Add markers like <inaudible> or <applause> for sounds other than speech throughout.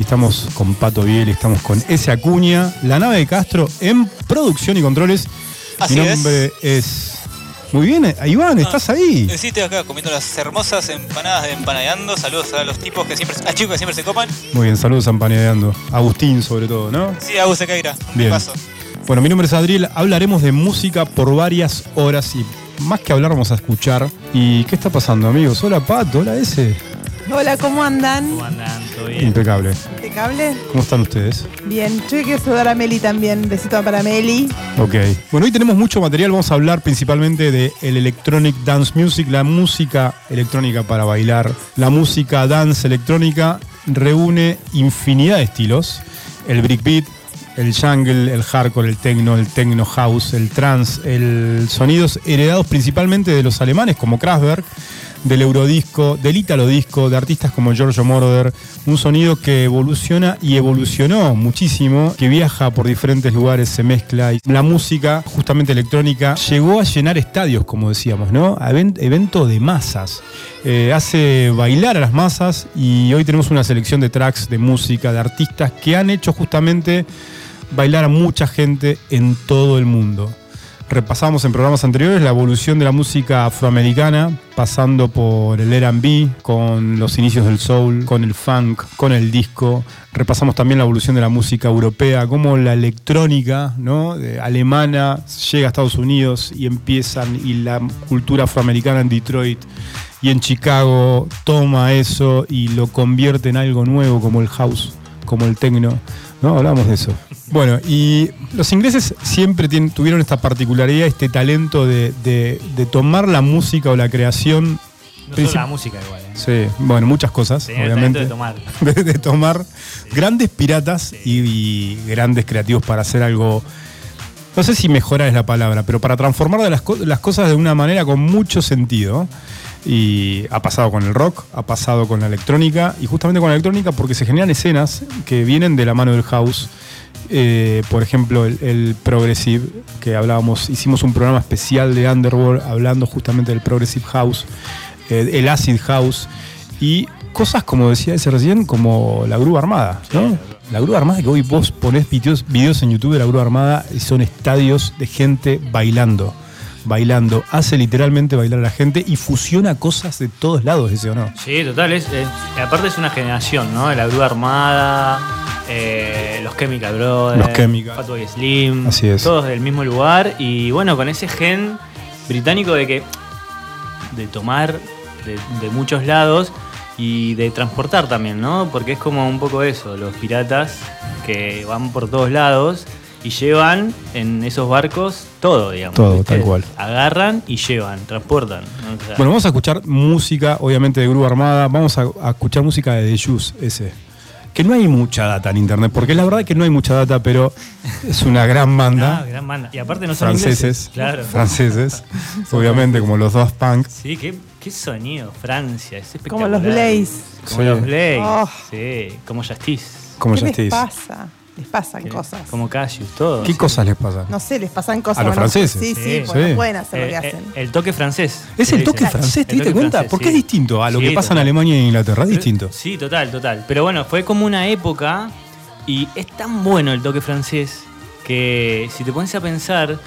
Y estamos con Pato Biel, estamos con ese Acuña, la nave de Castro en producción y controles. Así Mi nombre es. Muy bien, eh, Iván, estás ahí. Sí, estoy acá comiendo las hermosas empanadas de empanadeando. Saludos a los tipos que siempre, a chicos que siempre se copan. Muy bien, saludos a Empaneando. Agustín, sobre todo, ¿no? Sí, Agus Sequeira. Bien. Paso. Bueno, mi nombre es Adriel, hablaremos de música por varias horas y más que hablar vamos a escuchar. ¿Y qué está pasando, amigos? Hola, Pato, hola, ese. Hola, ¿cómo andan? ¿Cómo andan? ¿Todo bien? Impecable. ¿Impecable? ¿Cómo están ustedes? Bien. Yo quiero saludar a Meli también. Besito para Meli. Ok. Bueno, hoy tenemos mucho material. Vamos a hablar principalmente de el electronic dance music, la música electrónica para bailar. La música dance electrónica reúne infinidad de estilos. El breakbeat, el jungle, el hardcore, el techno, el techno house, el trance, el sonidos heredados principalmente de los alemanes como Kraftwerk, del eurodisco, del italo disco, de artistas como Giorgio Moroder, un sonido que evoluciona y evolucionó muchísimo, que viaja por diferentes lugares, se mezcla y la música justamente electrónica llegó a llenar estadios, como decíamos, ¿no? A even- evento de masas. Eh, hace bailar a las masas y hoy tenemos una selección de tracks, de música, de artistas que han hecho justamente bailar a mucha gente en todo el mundo. Repasamos en programas anteriores la evolución de la música afroamericana, pasando por el RB, con los inicios del soul, con el funk, con el disco. Repasamos también la evolución de la música europea, cómo la electrónica ¿no? alemana llega a Estados Unidos y empiezan, y la cultura afroamericana en Detroit y en Chicago toma eso y lo convierte en algo nuevo como el house, como el techno. ¿no? Hablamos de eso. Bueno, y los ingleses siempre tienen- tuvieron esta particularidad, este talento de, de- de tomar la música o la creación. No princip- solo la música igual, ¿eh? Sí, bueno, muchas cosas, Tenía el talento obviamente. de tomar. <laughs> de, de tomar grandes piratas y, y grandes creativos para hacer algo. No sé si mejorar es la palabra, pero para transformar las, las cosas de una manera con mucho sentido. Y ha pasado con el rock, ha pasado con la electrónica, y justamente con la electrónica porque se generan escenas que vienen de la mano del house. Eh, por ejemplo, el, el Progressive, que hablábamos, hicimos un programa especial de Underworld hablando justamente del Progressive House, eh, el Acid House, y cosas como decía ese recién, como la grúa armada, ¿no? La grúa armada que hoy vos ponés videos, videos en YouTube de la grúa armada son estadios de gente bailando, bailando, hace literalmente bailar a la gente y fusiona cosas de todos lados, ese o no. Sí, total. Es, es- aparte es una generación, ¿no? La Grúa Armada, eh, los Chemical Brothers, Los Chemical. Fatboy Slim. Así es. Todos del mismo lugar. Y bueno, con ese gen británico de que. de tomar de, de muchos lados y de transportar también, ¿no? Porque es como un poco eso, los piratas que van por todos lados y llevan en esos barcos todo, digamos. Todo, ¿viste? tal cual. Agarran y llevan, transportan. ¿no? O sea, Bueno, vamos a escuchar música, obviamente, de Grúa Armada. Vamos a, a escuchar música de The Juice, ese. Que no hay mucha data en internet, porque la verdad es que no hay mucha data, pero es una gran banda. Ah, gran banda. Y aparte no son franceses. ingleses. Claro. Franceses. <laughs> obviamente, como los Daft Punk. Sí, qué, qué sonido, Francia, es espectacular. Como los Blaze. Como Sí. los Blaze, Oh. sí, como Justice, Como ¿Qué les pasa? Les pasan cosas. como Cassius, todo. ¿Qué sí. cosas les pasa? No sé, les pasan cosas. ¿A los franceses? Sí, sí, Sí. porque Sí. no pueden hacer lo Eh, que eh, hacen. el toque francés. Es el toque francés, ¿te diste cuenta? francés, ¿Por qué es distinto a lo Sí, que pasa en. Alemania y Inglaterra? Es distinto. Sí, total, total. Pero bueno, fue como una época y es tan bueno el toque francés que si te pones a pensar,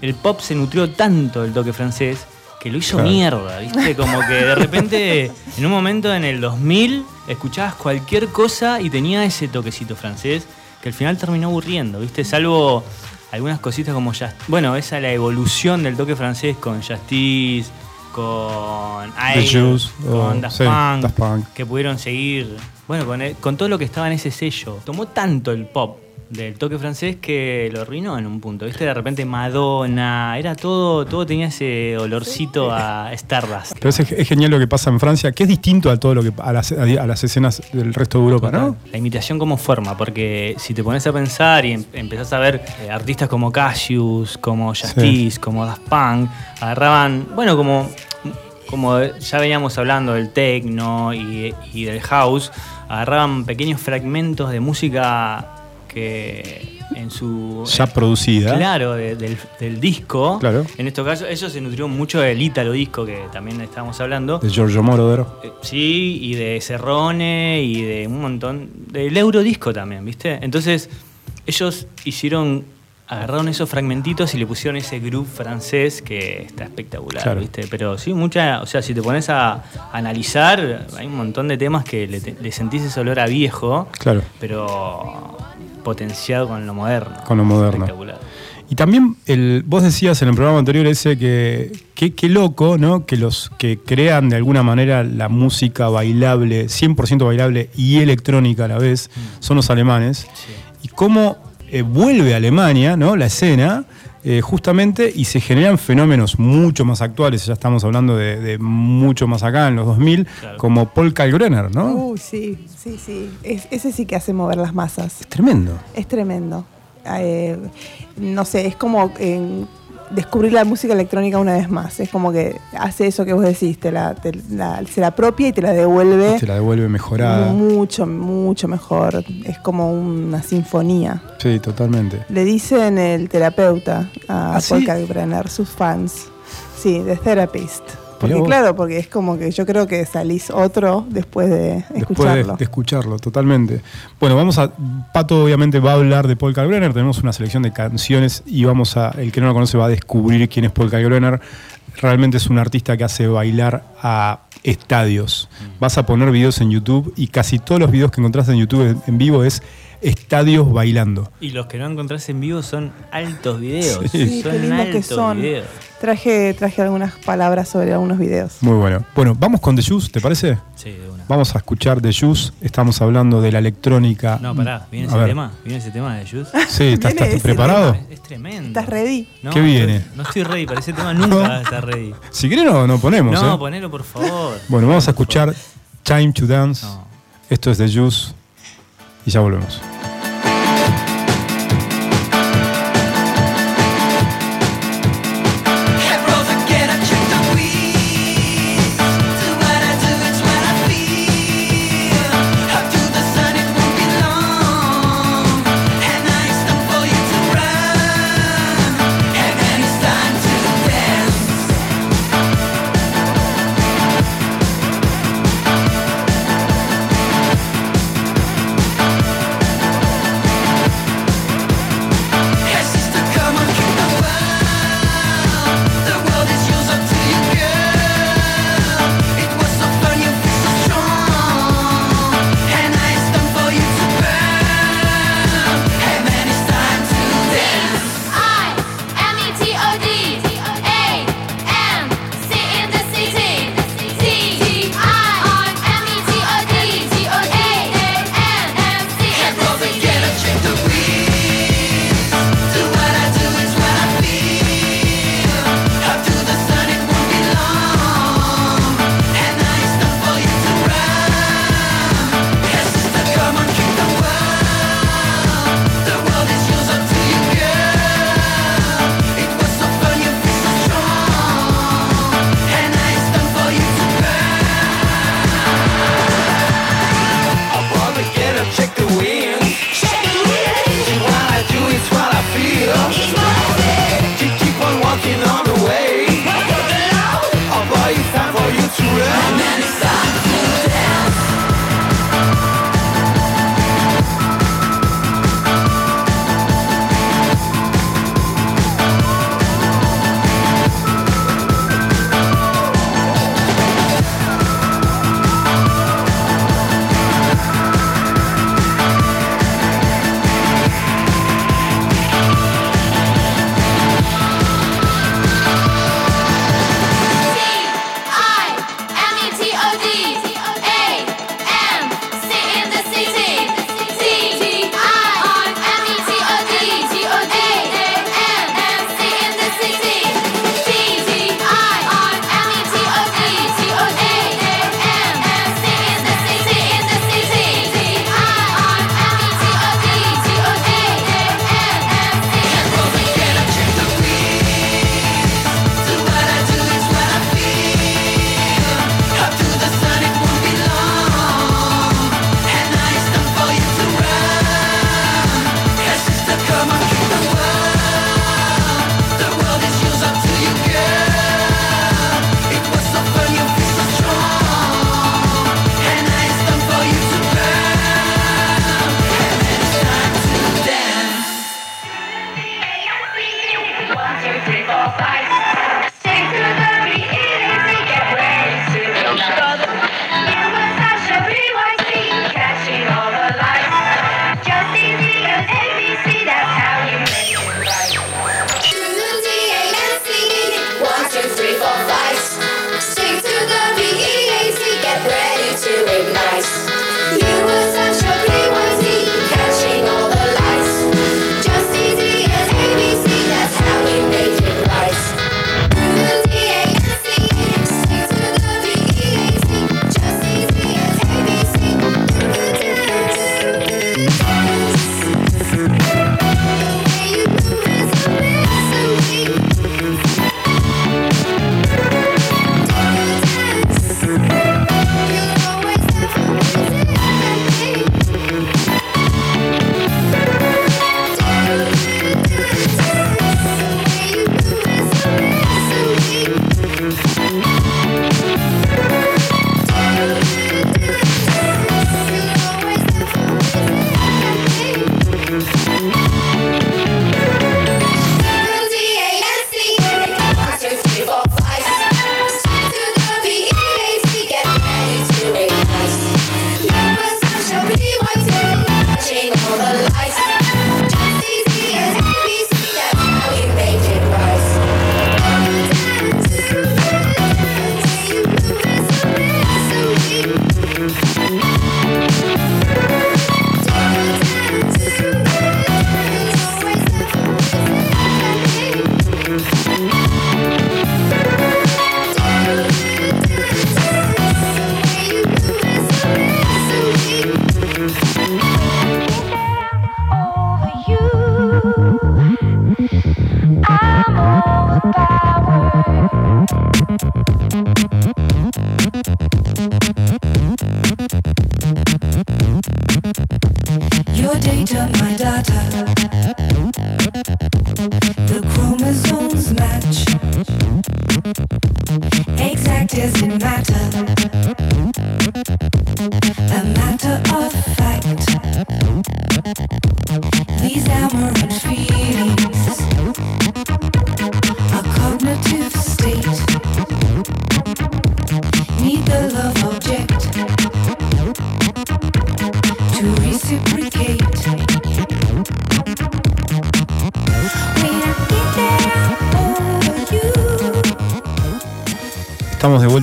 el pop se nutrió tanto del toque francés que lo hizo Claro. mierda, ¿viste? Como que de repente, en un momento en el 2000, escuchabas cualquier cosa y tenía ese toquecito francés que al final terminó aburriendo, ¿viste? Salvo algunas cositas como Just... Bueno, esa la evolución del toque francés con Justice, con The Air, Juice, con o- Daft sí, Punk, Daft Punk. que pudieron seguir, bueno, con, el- con todo lo que estaba en ese sello. Tomó tanto el pop del toque francés que lo arruinó en un punto, ¿viste? De repente Madonna, era todo, todo tenía ese olorcito a Stardust. Pero es, es genial lo que pasa en Francia, que es distinto a todo lo que a las, a las escenas del resto de Europa, ¿no? La imitación como forma, porque si te pones a pensar y em- empezás a ver eh, artistas como Cassius, como Justice, como Daft Punk, agarraban, bueno, como, como ya veníamos hablando del techno y, y del house, agarraban pequeños fragmentos de música que en su... Ya producida. Claro, de- del, del disco. Claro. En este caso, eso se nutrió mucho del ítalo disco que también estábamos hablando. De Giorgio Moroder. Eh, Sí, y de Cerrone y de un montón. Del Eurodisco también, ¿viste? Entonces, ellos hicieron. Agarraron esos fragmentitos y le pusieron ese groove francés que está espectacular, Claro. ¿viste? Pero sí, mucha. O sea, si te pones a analizar, hay un montón de temas que le sentís ese olor a viejo, Claro. pero potenciado con lo moderno. Con lo moderno. Espectacular. Y también el, vos decías en el programa anterior ese que qué loco, ¿no? Que los que crean de alguna manera la música bailable, 100% bailable y electrónica a la vez, son los alemanes. Sí. Y cómo eh, vuelve a Alemania, ¿no? La escena, eh, justamente, y se generan fenómenos mucho más actuales, ya estamos hablando de, de mucho más acá, en los 2000, Claro. como Paul Kalkbrenner, ¿no? Uy, sí, sí, sí. Es- ese sí que hace mover las masas. Es tremendo. Es tremendo. Eh, no sé, es como eh, descubrir la música electrónica una vez más. Es como que hace eso que vos decís, te la, te la- se la apropia y te la devuelve Se la devuelve mejorada. mucho, mucho mejor. Es como una sinfonía. Sí, totalmente. Le dicen el terapeuta a ¿Ah, Paul sí? Sus fans. Sí, The Therapist. Porque claro, porque es como que yo creo que salís otro después de Después de, escucharlo. de escucharlo, totalmente. Bueno, vamos a. Pato, obviamente, va a hablar de Paul Kalkbrenner. Tenemos una selección de canciones y vamos a. El que no lo conoce va a descubrir quién es Paul Kalkbrenner. Realmente es un artista que hace bailar a estadios. Vas a poner videos en YouTube y casi todos los videos que encontrás en YouTube en, en vivo es estadios bailando. Y los que no encontrás en vivo son altos videos. Sí, son qué lindo que altos son. videos. Traje, traje algunas palabras sobre algunos videos. Muy bueno. Bueno, vamos con The Juice, ¿te parece? Sí, de una. Vamos a escuchar The Juice. Estamos hablando de la electrónica. No, pará, ¿viene A ese ver. tema? ¿Viene ese tema de Juice? Sí, ¿estás, preparado? Es, es tremendo. ¿Estás ready? No, ¿Qué viene? estoy- no estoy ready, para ese tema nunca está ready. <laughs> Si querés, no, no ponemos. No, ¿eh? ponelo por favor. Bueno, vamos a escuchar Time to Dance. No. Esto es The Juice. Y ya volvemos.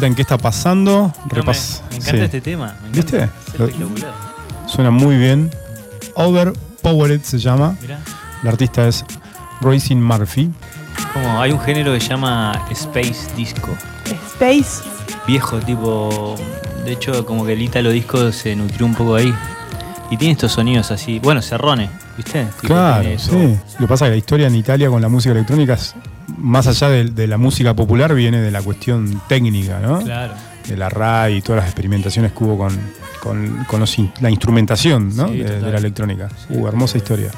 Vuelta en qué está pasando. No, Repas- me encanta sí. este tema. me encanta. ¿Viste? Es Lo- espectacular. Suena muy bien. Overpowered se llama. Mirá. La artista es Racing Murphy. Como hay un género que se llama Space Disco. Space. Viejo, tipo. De hecho, como que el Italo Disco se nutrió un poco ahí. Y tiene estos sonidos así. Bueno, cerrones, ¿viste? Tipo, Claro, sí. Lo que pasa es que la historia en Italia con la música electrónica es, más allá de, de la música popular, viene de la cuestión técnica, ¿no? Claro. De la RAI y todas las experimentaciones que hubo con, con- con los in- la instrumentación ¿no? Sí, de, la electrónica. Sí, Uh, hermosa historia.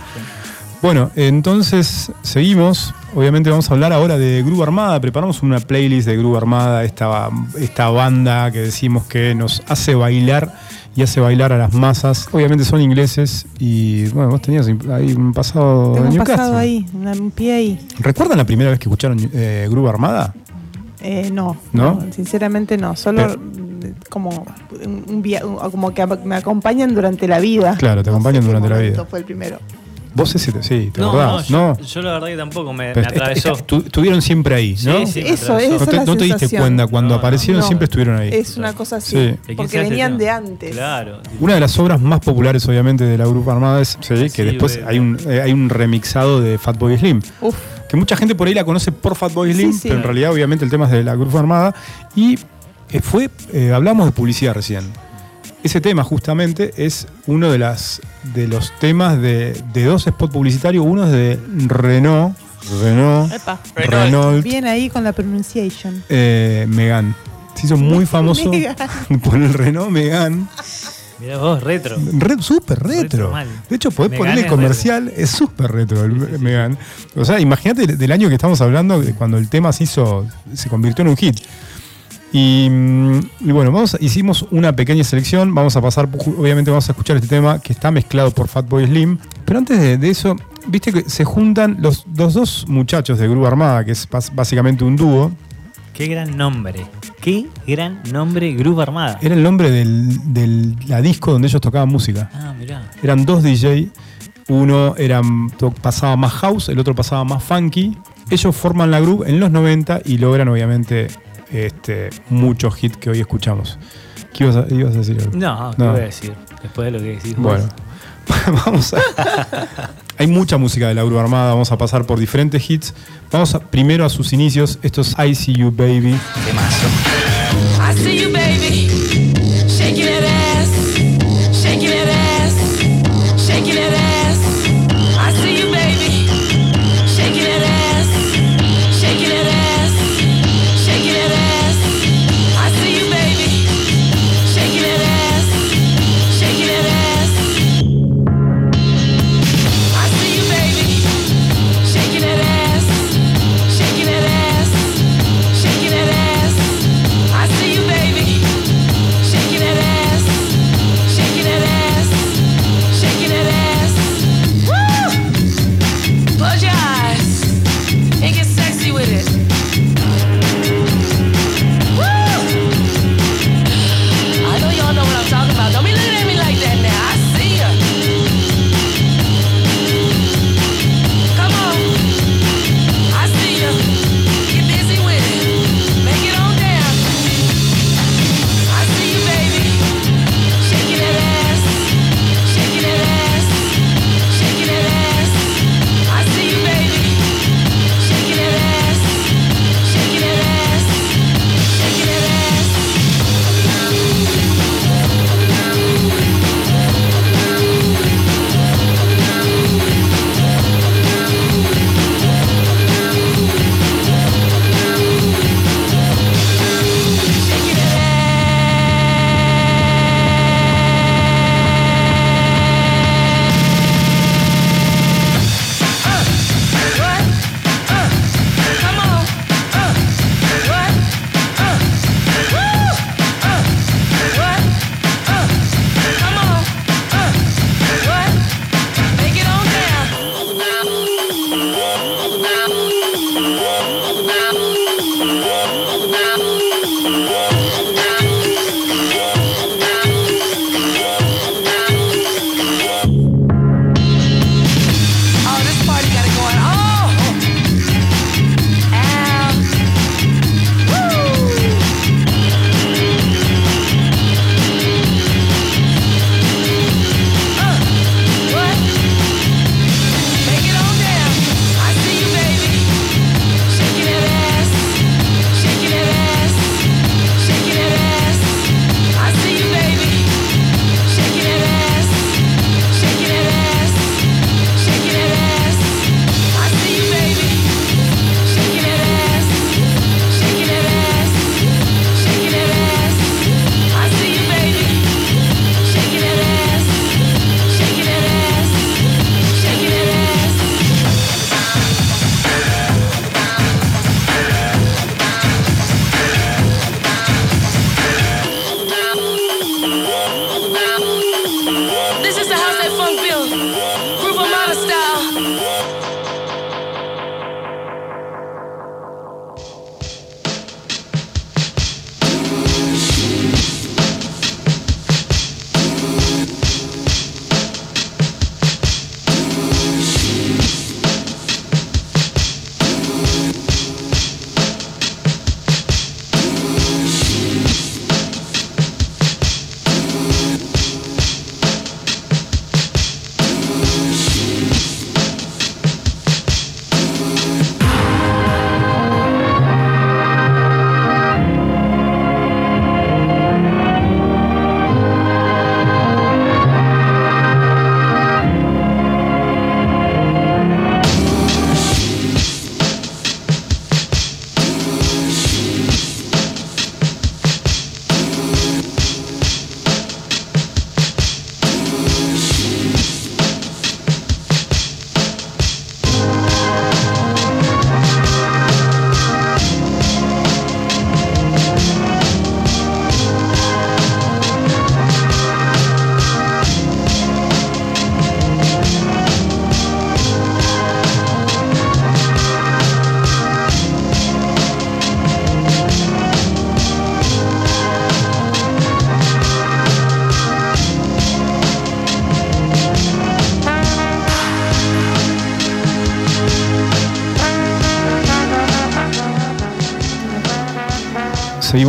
Bueno, entonces seguimos. Obviamente vamos a hablar ahora de Groove Armada. Preparamos una playlist de Groove Armada, esta, esta banda que decimos que nos hace bailar y hace bailar a las masas. Obviamente son ingleses y bueno, vos tenías ahí un pasado Tengo en un Newcastle. pasado ahí, un pie ahí. ¿Recuerdan la primera vez que escucharon eh, Groove Armada? Eh, no, ¿No? sinceramente no. Solo Pero- como un, un via- un- como que me acompañan durante la vida. Claro, te No acompañan sé qué durante la vida. Fue el primero. Vos ese, te- sí, ¿te No, acordás? no, yo, yo la verdad que tampoco me, atravesó. est- estu- estuvieron siempre ahí, Sí, ¿no? sí, me Eso, no es te, la no te diste cuenta, cuando aparecieron No. siempre estuvieron ahí. Es una cosa así. Sí. ¿De quién Porque venían de antes. Claro. Una de las obras más populares, obviamente, de la Grupo Armada es, sí, que Sí, después hay un, eh, hay un remixado de Fatboy Slim. Uf, Que mucha gente por ahí la conoce por Fatboy Slim, Sí, sí. pero en realidad, obviamente, el tema es de la Grupo Armada. Y eh, fue, eh, hablamos de publicidad recién. Ese tema, justamente, es uno de, las, de los temas de, de dos spots publicitarios. Uno es de Renault, Renault, epa. Renault. Bien ahí con la pronunciation. eh, Megane. Se hizo muy <laughs> famoso por el Renault Megane. Mirá vos, retro. Re- súper retro. De hecho, podés Megane ponerle es comercial, es súper retro el Megane. O sea, imagínate del año que estamos hablando, cuando el tema se hizo, se convirtió en un hit. Y, mm, y bueno, vamos, hicimos una pequeña selección. Vamos a pasar, obviamente, vamos a escuchar este tema que está mezclado por Fatboy Slim. Pero antes de, de eso, viste que se juntan los, los dos muchachos de Grupo Armada, que es básicamente un dúo. Qué gran nombre. Qué gran nombre, Grupo Armada. Era el nombre del, del- la disco donde ellos tocaban música. Ah, mirá. Eran dos DJ. Uno era, pasaba más house, el otro pasaba más funky. Ellos forman la groove en los 90 y logran, obviamente, este, muchos hits que hoy escuchamos. ¿Qué ibas a, ibas a decir? algo? No, ¿qué No. voy a decir? Después de lo que decís vos. Bueno, <laughs> vamos a. <laughs> Hay mucha música de la Groove Armada, vamos a pasar por diferentes hits. Vamos a- primero a sus inicios. Esto es I See You Baby. Temazo. I see you, baby,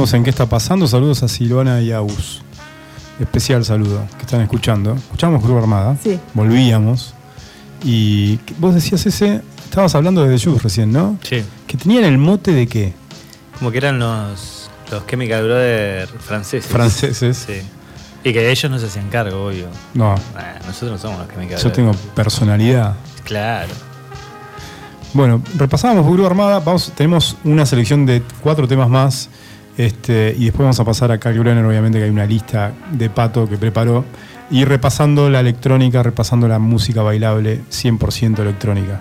Seguimos en qué está pasando. Saludos a Silvana y a Us. Especial saludo que están escuchando. Escuchamos Cruz Armada. Sí. Volvíamos. Y vos decías ese. Estabas hablando de The Juice recién, ¿no? Sí. Que tenían el mote de qué? Como que eran los, los Chemical Brothers franceses. Franceses. Sí. Y que ellos no se hacían cargo, obvio. No, Bueno, nosotros no somos los Chemical yo tengo personalidad. Claro. Bueno, repasábamos Gurú Armada. Vamos, tenemos una selección de cuatro temas más. Este, y después vamos a pasar a Carl Brenner, obviamente que hay una lista de pato que preparó. Y repasando la electrónica, repasando la música bailable 100% electrónica.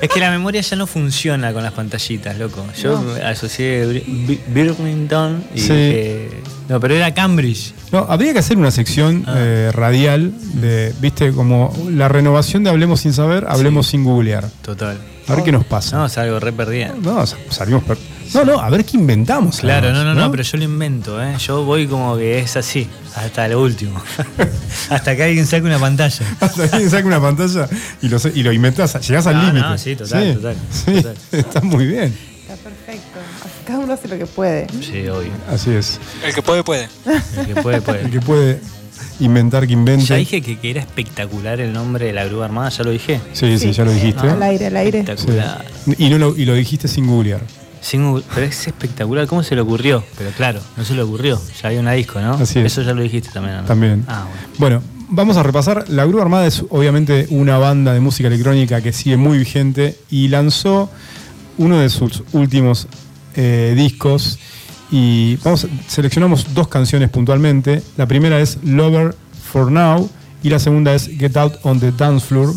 Es que la memoria ya no funciona con las pantallitas, loco. Yo asocié Birmingham y Sí. dije, No, pero era Cambridge. No, habría que hacer una sección Ah. eh, radial de, viste, como la renovación de Hablemos sin saber, Hablemos sin googlear. Total. A ver qué nos pasa. No, salgo re perdida. No, sa- salimos per- No, no, a ver qué inventamos. Claro, no, además, no, no, pero yo lo invento, ¿eh? Yo voy como que es así, hasta lo último. <laughs> hasta que alguien saque una pantalla. <laughs> Hasta alguien saca una pantalla y lo, y lo inventás, llegás al límite. no, sí, total, total, sí, total. <laughs> está muy bien. Está perfecto. Cada uno hace lo que puede. Sí, obvio. Así es. El que puede, puede. El que puede, El puede. que puede inventar, que invente. Ya dije que, que era espectacular el nombre de la grúa armada, ya lo dije. Sí, sí, ya lo dijiste. Al aire, al aire. Sí. Espectacular. Y, no lo, y lo dijiste sin googlear. Pero es espectacular, ¿cómo se le ocurrió? Pero claro, no se le ocurrió, ya hay una disco, ¿no? Así es. Eso ya lo dijiste también, ¿no? También. Ah, bueno. Bueno, vamos a repasar. La Grúa Armada es obviamente una banda de música electrónica que sigue muy vigente y lanzó uno de sus últimos eh, discos. Y vamos, seleccionamos dos canciones puntualmente. La primera es Lover for Now y la segunda es Get Out on the Dance Floor.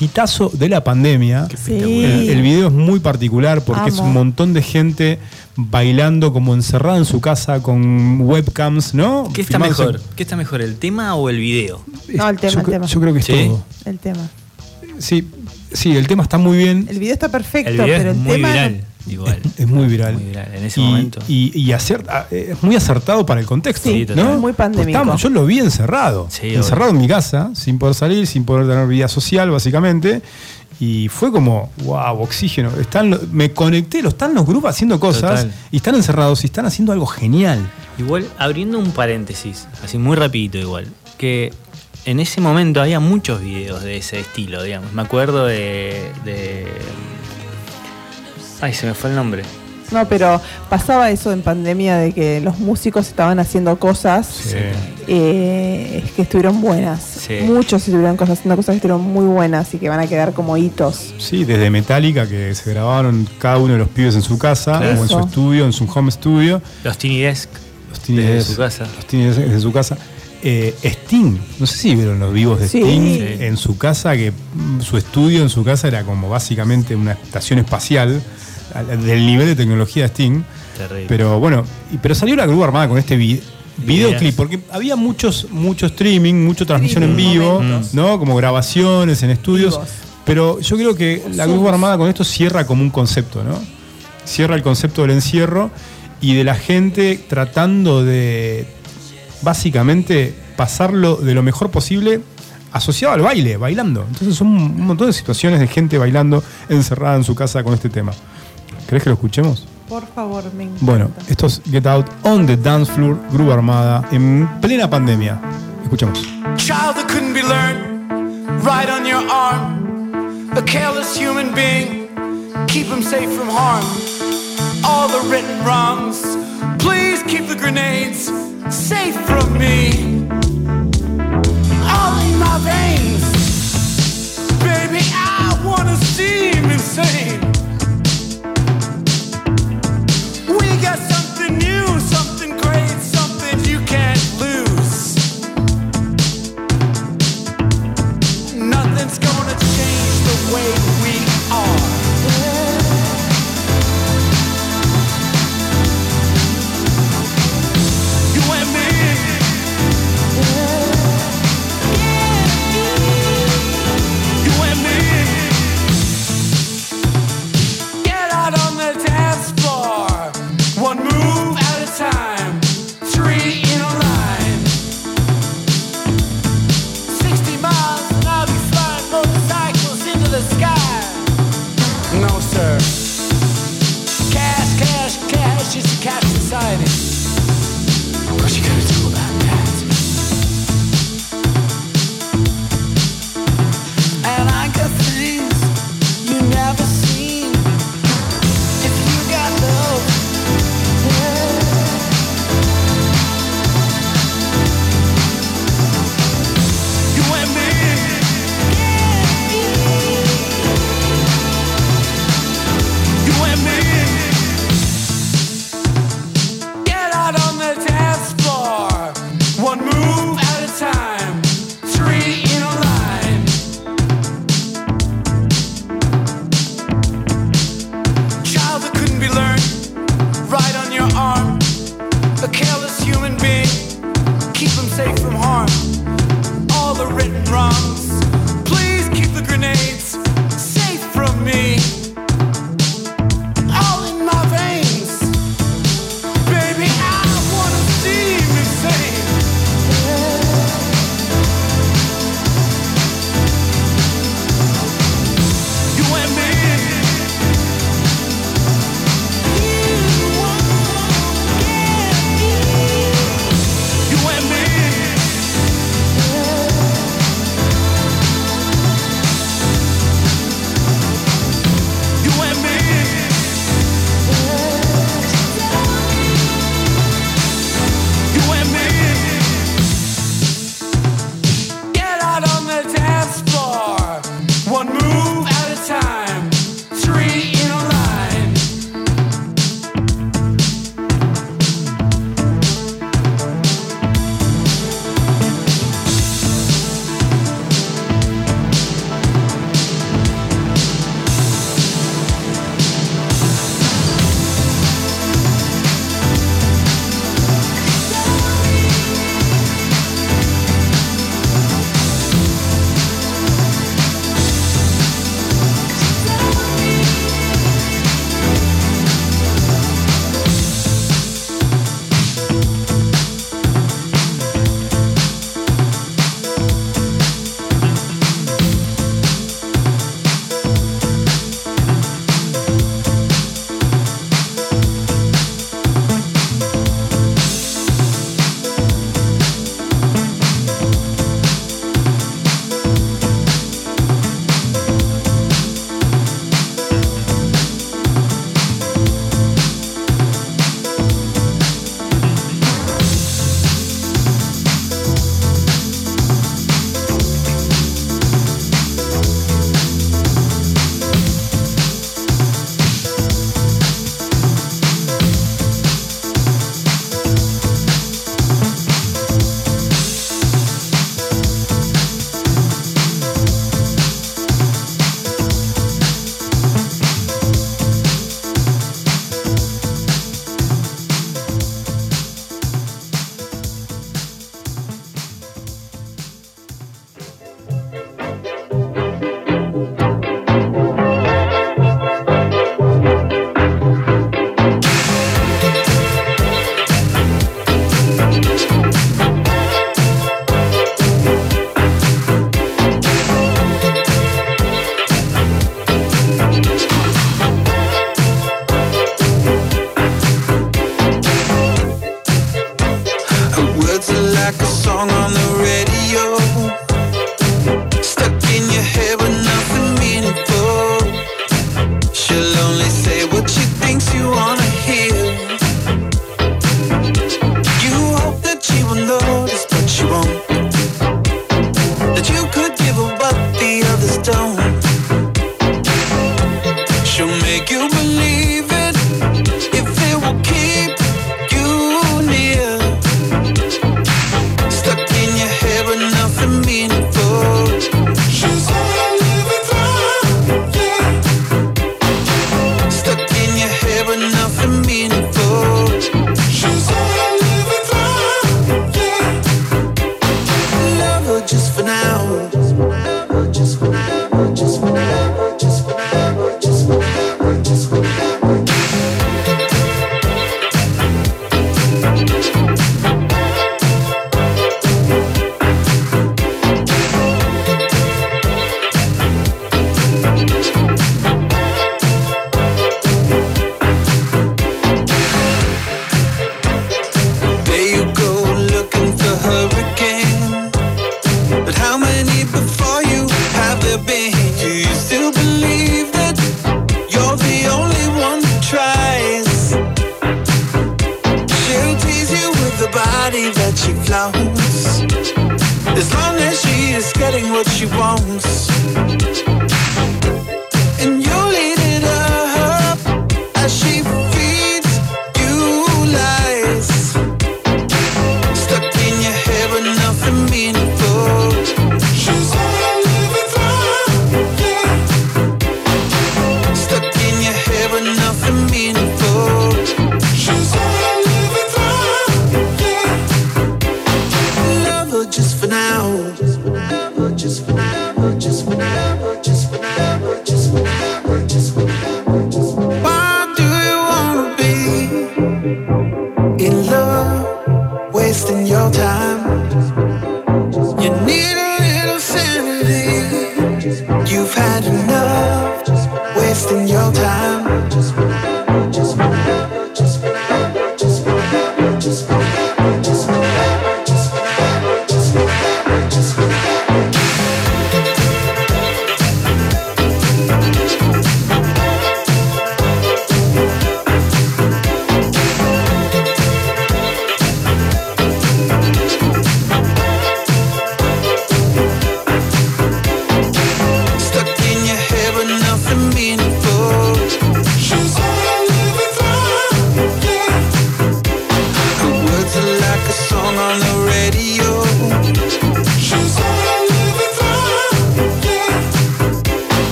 Hitazo de la pandemia. Sí. El, el video es muy particular porque es un montón de gente bailando como encerrada en su casa con webcams, ¿no? ¿Qué está Filmándose- mejor? ¿Qué está mejor, el tema o el video? No, el tema, yo, el tema. yo creo que es ¿Sí? todo. El tema. Sí, sí, el tema está muy bien. El video está perfecto, El video pero es el muy tema. no- igual. Es muy viral. Muy viral, en ese y, momento. Y, y ah, eh, es muy acertado para el contexto. Sí. ¿no? muy pandémico. Pues estamos- yo lo vi encerrado. Sí, encerrado en mi casa, sin poder salir, sin poder tener vida social, básicamente. Y fue como, wow, oxígeno. Están, me conecté, lo están los grupos haciendo cosas Total. y están encerrados y están haciendo algo genial. Igual, abriendo un paréntesis, así muy rapidito igual, que en ese momento había muchos videos de ese estilo, digamos. Me acuerdo de... de- Ay, se me fue el nombre. No, pero pasaba eso en pandemia de que los músicos estaban haciendo cosas eh, que estuvieron buenas. Sí. Muchos estuvieron cosas, haciendo cosas que estuvieron muy buenas y que van a quedar como hitos. Sí, desde Metallica, que se grabaron cada uno de los pibes en su casa, Claro. o en su estudio, en su home studio. Los Tiny Desk. Los Tiny Desde Desk, su casa. Los Tiny Desk desde su casa. Eh, Sting, no sé si vieron los vivos de Sí. Sting en su casa, que su estudio en su casa era como básicamente una estación espacial al- del nivel de tecnología de Sting. Terrible. Pero bueno, pero salió la grúa armada con este video. videoclip, porque había muchos, mucho streaming, mucha transmisión en vivo, momentos. ¿no? Como grabaciones en estudios. Vivos. Pero yo creo que la Grupo Armada con esto cierra como un concepto, ¿no? Cierra el concepto del encierro y de la gente tratando de básicamente pasarlo de lo mejor posible asociado al baile, bailando. Entonces son un montón de situaciones de gente bailando encerrada en su casa con este tema. ¿Crees que lo escuchemos? Por favor, me encanta. Bueno, esto es Get Out on the Dance Floor, Grupo Armada, en plena pandemia. Escuchemos. Child that couldn't be learned, right on your arm. A careless human being, keep him safe from harm. All the written wrongs, please keep the grenades safe from me. All in my veins, baby, I wanna seem insane.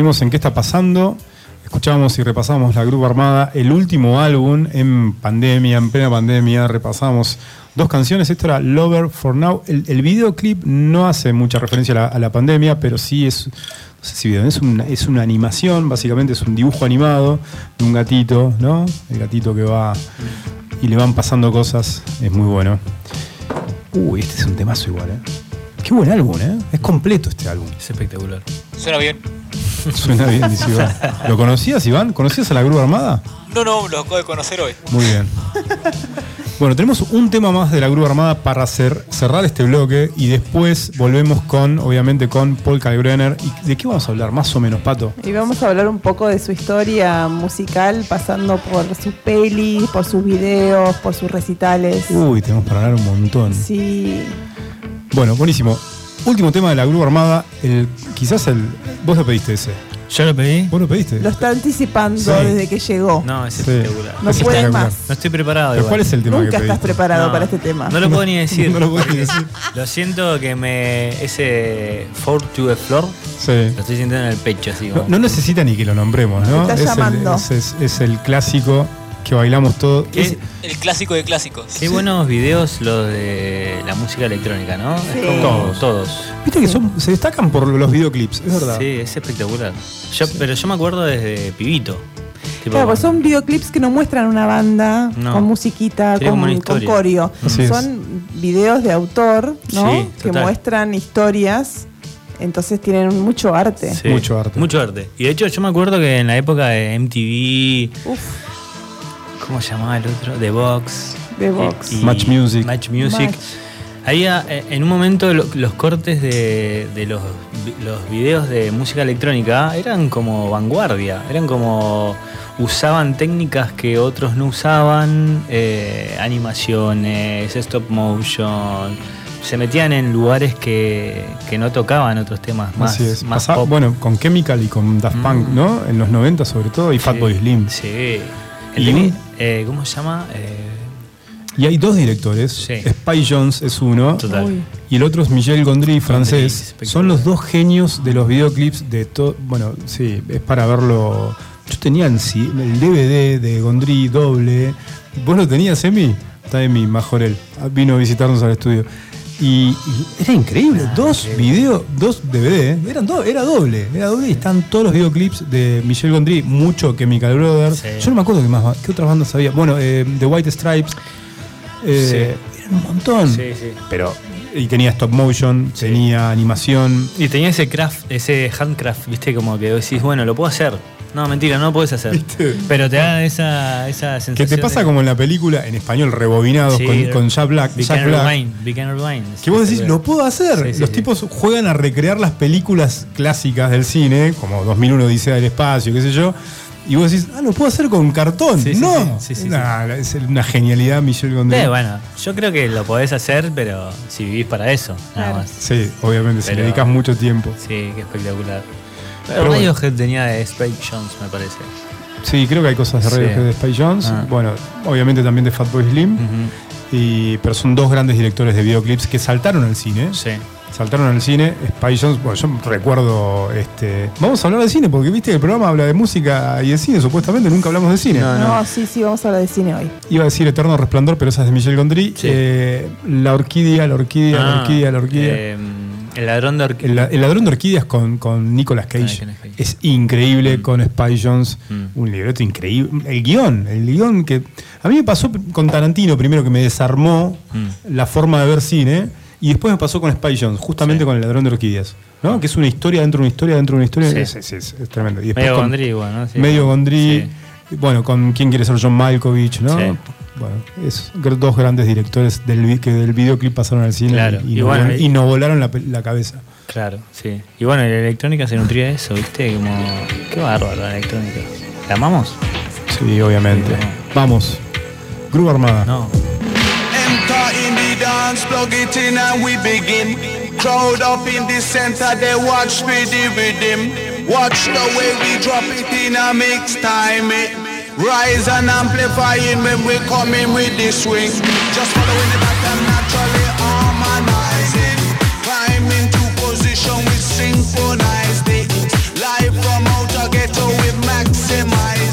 En qué está pasando. Escuchábamos y repasamos la Grupo Armada, el último álbum en pandemia, en plena pandemia. Repasamos dos canciones. Esto era Lover for Now. El, el videoclip no hace mucha referencia a la, a la pandemia, pero sí es. No sé si vieron, es una, es una animación, básicamente es un dibujo animado de un gatito, ¿no? El gatito que va y le van pasando cosas. Es muy bueno. Uy, este es un temazo igual, ¿eh? Qué buen álbum, ¿eh? Es completo este álbum. Es espectacular. Suena bien. <laughs> Suena bien, dice Iván. ¿Lo conocías, Iván? ¿Conocías a la Grúa Armada? No, no, lo acabo de conocer hoy. Muy bien. Bueno, tenemos un tema más de la Grúa Armada para cer- cerrar este bloque y después volvemos con, obviamente, con Paul Kalkbrenner. ¿Y de qué vamos a hablar, más o menos, Pato? Y vamos a hablar un poco de su historia musical, pasando por sus pelis, por sus videos, por sus recitales. Uy, tenemos para hablar un montón. Sí, Bueno, buenísimo. Último tema de la Grúa Armada. El, quizás el. Vos lo pediste ese. ¿Yo lo pedí? Vos lo pediste. lo está anticipando Sí. desde que llegó. No, es Sí. espectacular. No Es puede más. No estoy preparado. ¿Pero igual. cuál es el tema Nunca que estás pediste? preparado No, para este tema. No lo puedo ni <laughs> decir. No lo puedo ni decir. Lo siento que me. Ese Four to the Floor Sí. lo estoy sintiendo en el pecho, así No, como. no necesita ni que lo nombremos, ¿no? Está es, el, llamando. es- es- es el clásico que bailamos todos. ¿Qué? Es- El clásico de clásicos. Qué buenos videos los de la música electrónica, ¿no? Sí. Es como Todos. todos. Viste que son, se destacan por los videoclips, es verdad. Sí, es espectacular. Yo, Pero yo me acuerdo desde pibito. Tipo, Claro, pues son videoclips que no muestran una banda No. con musiquita, con, con corio. Así es. Son videos de autor, ¿no? Sí, que total. muestran historias. Entonces tienen mucho arte. Sí, Mucho arte. Mucho arte. Y de hecho yo me acuerdo que en la época de MTV, Uf, ¿cómo se llamaba el otro? The Box. The Box. Match Music. Match Music. Match. Había eh, en un momento lo- los cortes de, de los, vi- los videos de música electrónica eran como vanguardia, eran como usaban técnicas que otros no usaban, eh, animaciones, stop motion, se metían en lugares que, que no tocaban otros temas más, Así es. más Pasá- pop. bueno, con Chemical y con Daft Punk, Mm. ¿no? En los 90 sobre todo, y Fatboy Slim. Sí. El Y eh, ¿Cómo se llama? Eh, Y hay dos directores. Sí. Spy Jones es uno. Total. Y el otro es Michel Gondry, francés. Son los dos genios de los videoclips de todo. Bueno, sí, es para verlo. Yo tenía el, el DVD de Gondry doble. ¿Vos lo tenías, Emi? Está Emi, Majorel. Vino a visitarnos al estudio. Y, y era increíble, dos videos, dos DVD, ¿eh? eran do- era doble, era doble y están todos los videoclips de Michel Gondry, mucho Chemical Brothers. Sí. Yo no me acuerdo qué más, qué otras bandas había. Bueno, eh, The White Stripes, eh, eran un montón. Sí, sí. Pero, y tenía stop motion, tenía animación. Y tenía ese craft, ese handcraft, viste, como que decís, bueno, lo puedo hacer. No, mentira, no lo puedes hacer. ¿Viste? Pero te da esa, esa sensación. Que te pasa de- como en la película, en español, rebobinados Sí, con, con Jack Black. Jack Black. Que vos decís, lo puedo hacer. Sí, sí, Los tipos juegan a recrear las películas clásicas del cine, como 2001 Odisea del Espacio, qué sé yo. Y vos decís, ah, lo puedo hacer con cartón. No, Nah, es una genialidad Michel Gondry. Eh, bueno, yo creo que lo podés hacer, pero si vivís para eso, nada más. Sí, obviamente, si Pero- le dedicas mucho tiempo. Sí, qué espectacular. Pero bueno. Radiohead tenía de Spike Jones, me parece. Sí, creo que hay cosas de Sí. Radiohead de Spy Jones. Ah. Bueno, obviamente también de Fatboy Slim. y, pero son dos grandes directores de videoclips que saltaron al cine. Sí. Saltaron al cine. Spy Jones, bueno, yo recuerdo. este Vamos a hablar de cine, porque viste que el programa habla de música y de cine, supuestamente nunca hablamos de cine. No, No, sí, sí, vamos a hablar de cine hoy. Iba a decir Eterno Resplandor, pero esa es de Michel Gondry. Sí. Eh, la orquídea, la orquídea, la Ah, orquídea, la orquídea. eh, el ladrón de el, orquídea. el ladrón de orquídeas con, con Nicolas Cage. Ah. Es increíble con Spy Jones. Mm. Un libreto increíble. El guion, el guion que. A mí me pasó con Tarantino primero que me desarmó Mm. la forma de ver cine. Y después me pasó con Spy Jones, justamente Sí. con el ladrón de orquídeas. ¿no? Que es una historia dentro de una historia dentro de una historia. Sí. Es, es- tremendo. Y Medio con- Gondry, igual, ¿no? Sí. medio Gondry. Bueno, con quién quiere ser John Malkovich, ¿no? Sí. Bueno, es dos grandes directores del, que del videoclip pasaron al cine Claro. y, y Y nos, bueno, vol- y- y nos volaron la, la cabeza. Claro, sí. Y bueno, la electrónica se nutría de eso, ¿viste? Como. Qué bárbaro la electrónica. ¿La amamos? Sí, obviamente. Sí. Vamos. Grupo Armada. No. Enter in the dance, plug it in and we begin. Crowd up in the center, they watch. Watch the way we drop it in a mix time. It rise and amplifying when we come in with the swing. Just following the pattern naturally harmonizing. Climb into position, we synchronize it. Live from outer ghetto, we maximize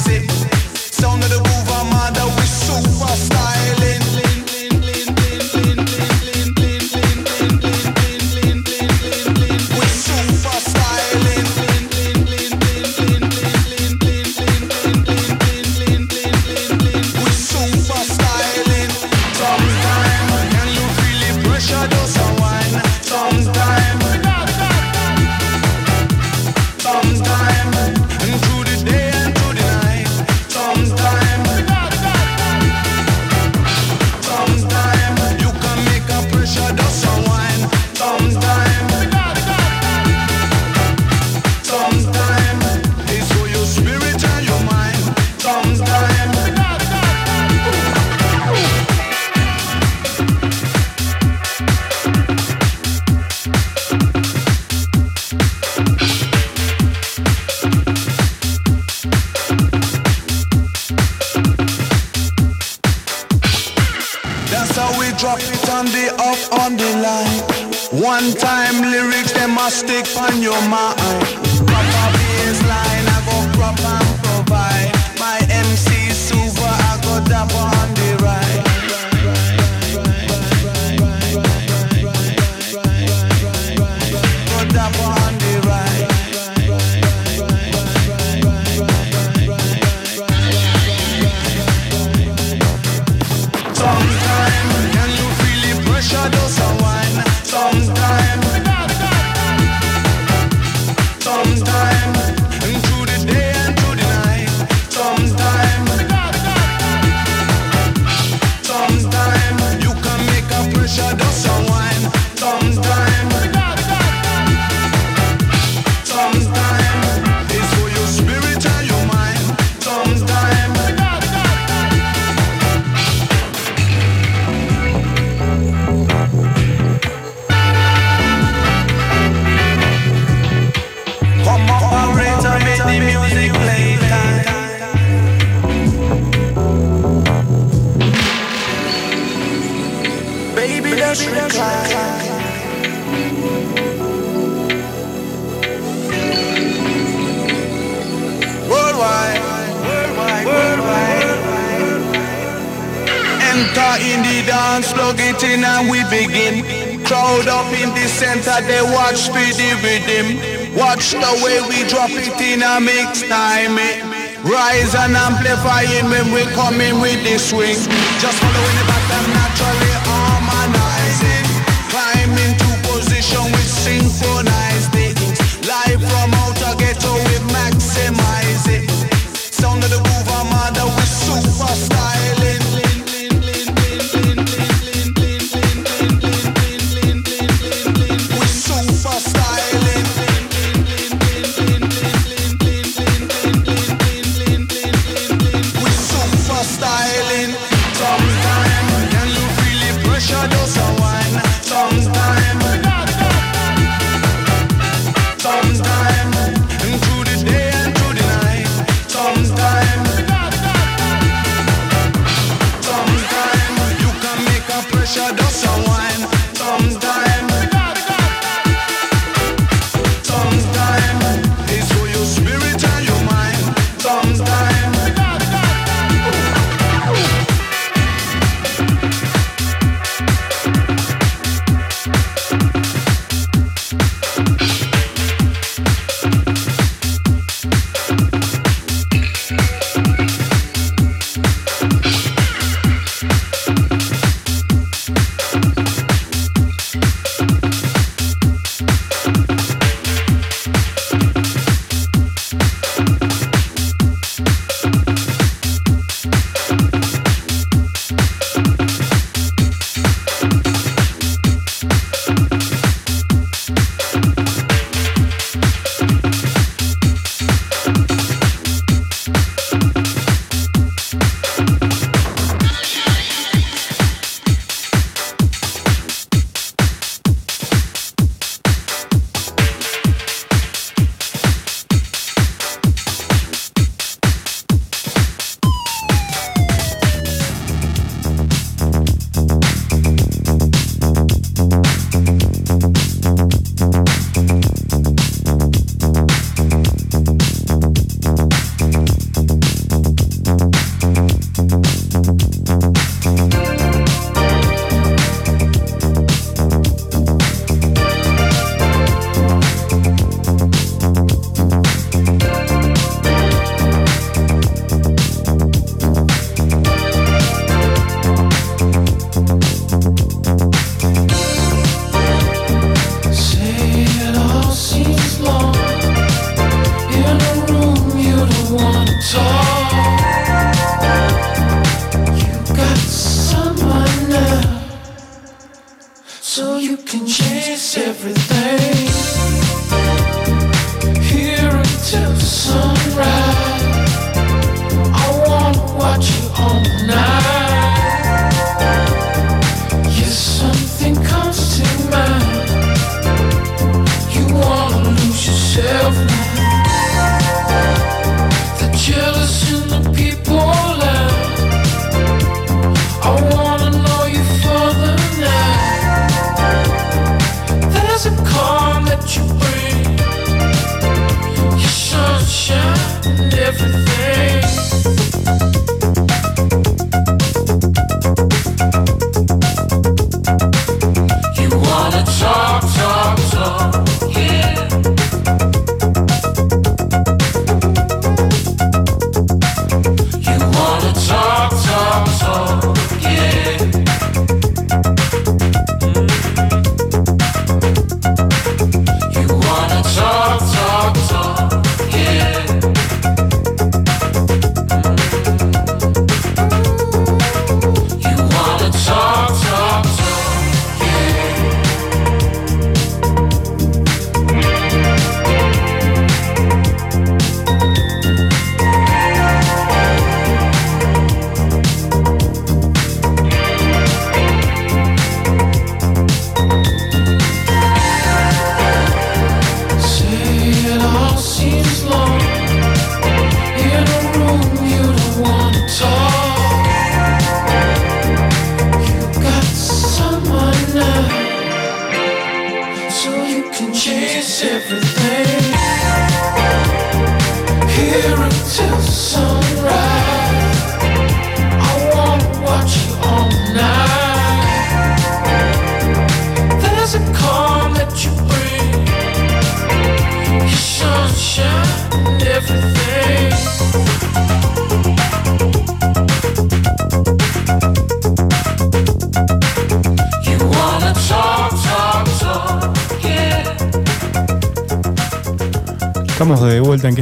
they watch speedy rhythm. Watch the way we drop it in a mix time. It. Rise and amplify it when we come in with the swing. Just follow.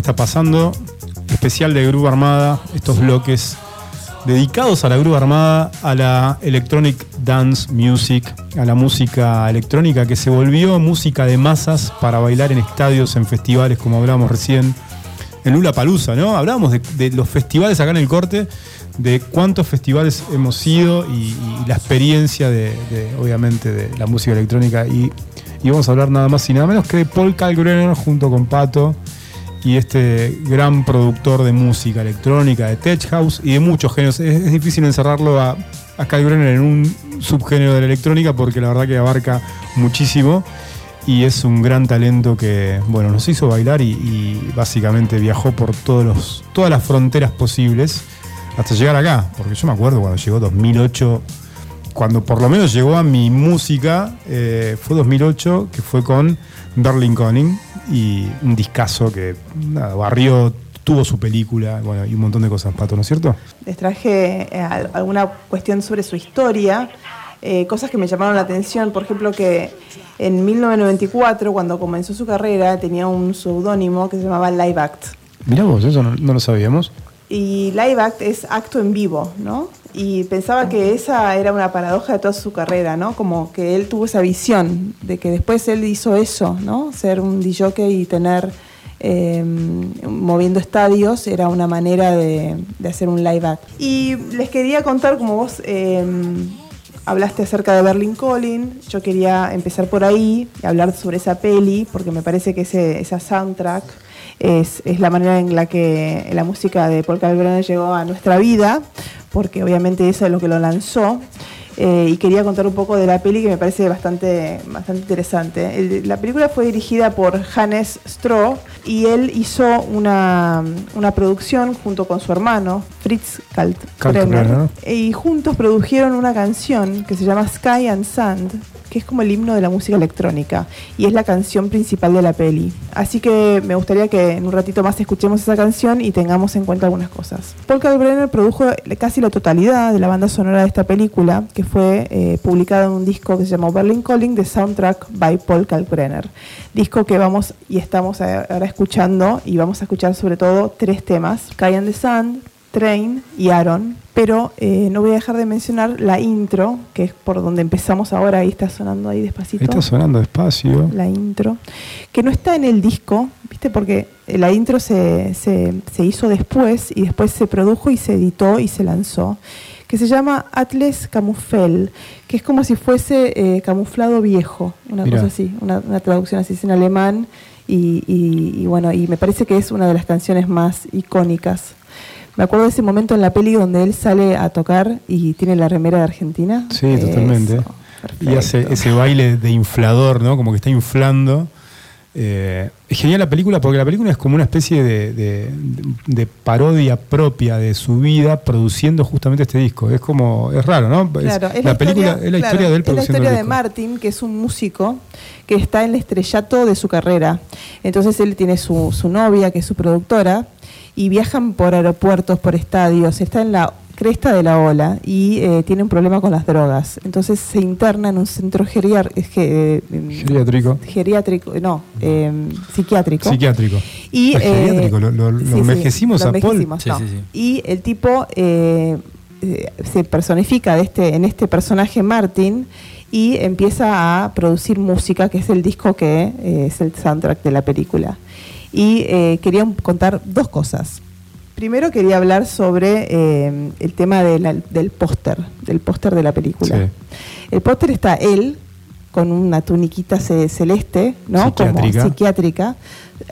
Está pasando. Especial de Groove Armada, estos bloques dedicados a la Groove Armada, a la Electronic Dance Music, a la música electrónica que se volvió música de masas para bailar en estadios, en festivales, como hablábamos recién, en Lula Palusa, ¿no? Hablábamos de, los festivales acá en el corte, de cuántos festivales hemos ido y, la experiencia de, de, obviamente, de la música electrónica. Y, y vamos a hablar nada más y nada menos que de Paul Kalkbrenner junto con Pato y este gran productor de música electrónica, de tech house y de muchos géneros. Es, difícil encerrarlo a, a Brenner en un subgénero de la electrónica porque la verdad que abarca muchísimo y es un gran talento que, bueno, nos hizo bailar y, y básicamente viajó por todos los, todas las fronteras posibles hasta llegar acá. Porque yo me acuerdo cuando llegó 2008, cuando por lo menos llegó a mi música, eh, fue 2008, que fue con Berlin Conning y un discazo que nada, barrió, tuvo su película, bueno, y un montón de cosas, Pato, ¿no es cierto? Les traje eh, al- alguna cuestión sobre su historia, eh, cosas que me llamaron la atención, por ejemplo que en 1994, cuando comenzó su carrera, tenía un seudónimo que se llamaba Live Act. Mirá vos, eso no, no lo sabíamos. Y live act es acto en vivo, ¿no? Y pensaba que esa era una paradoja de toda su carrera, ¿no? Como que él tuvo esa visión de que después él hizo eso, ¿no? Ser un DJ y tener eh, moviendo estadios era una manera de, hacer un live act. Y les quería contar, como vos eh, hablaste acerca de Berlin Calling, yo quería empezar por ahí, y hablar sobre esa peli, porque me parece que ese, esa soundtrack es, es la manera en la que la música de Paul Kalkbrenner llegó a nuestra vida, porque obviamente eso es lo que lo lanzó. Eh, y quería contar un poco de la peli que me parece bastante, bastante interesante. El- la película fue dirigida por Hannes Stroh y él hizo una, una producción junto con su hermano, Fritz Kalkbrenner. y juntos produjeron una canción que se llama Sky and Sand, que es como el himno de la música electrónica y es la canción principal de la peli. Así que me gustaría que en un ratito más escuchemos esa canción y tengamos en cuenta algunas cosas. Paul Kalkbrenner produjo casi la totalidad de la banda sonora de esta película, que fue eh, publicada en un disco que se llamó Berlin Calling, de Soundtrack by Paul Kalkbrenner. Disco que vamos y estamos ahora escuchando y vamos a escuchar sobre todo tres temas, and the Sand, Train y Aaron. Pero eh, no voy a dejar de mencionar la intro, que es por donde empezamos ahora, ahí está sonando ahí despacito Ahí está sonando despacio. la intro, que no está en el disco, ¿viste? Porque la intro se, se- se hizo después y después se produjo y se editó y se lanzó, que se llama Atlas Camoufel, que es como si fuese eh, camuflado viejo, una Mirá. cosa así, una, una traducción así es en alemán y, y- y bueno, y me parece que es una de las canciones más icónicas. Me acuerdo de ese momento en la peli donde él sale a tocar y tiene la remera de Argentina. Sí, totalmente. Eso, Y hace ese baile de inflador, ¿no? Como que está inflando. Eh, es genial la película porque la película es como una especie de, de- de parodia propia de su vida produciendo justamente este disco. Es como, es raro, ¿no? Es- Claro, es la, película historia- es la claro, historia de él es la historia el de. Martin, que es un músico que está en el estrellato de su carrera. Entonces él tiene su, su novia, que es su productora, y viajan por aeropuertos, por estadios, está en la cresta de la ola y eh, tiene un problema con las drogas. Entonces se interna en un centro geriar- es que, eh, Geriátrico. geriátrico, no, eh, psiquiátrico. Psiquiátrico. Y, eh, geriátrico, lo, lo- lo sí, sí, envejecimos lo a Paul. envejecimos, Sí, no. sí, sí. Y el tipo eh, eh, se personifica de este, en este personaje Martin y empieza a producir música, que es el disco que eh, es el soundtrack de la película. Y eh, quería contar dos cosas. Primero quería hablar sobre eh, el tema de la- del póster, del póster de la película. Sí. El póster está él con una tuniquita ce- celeste, ¿no? Psiquiátrica. Como psiquiátrica,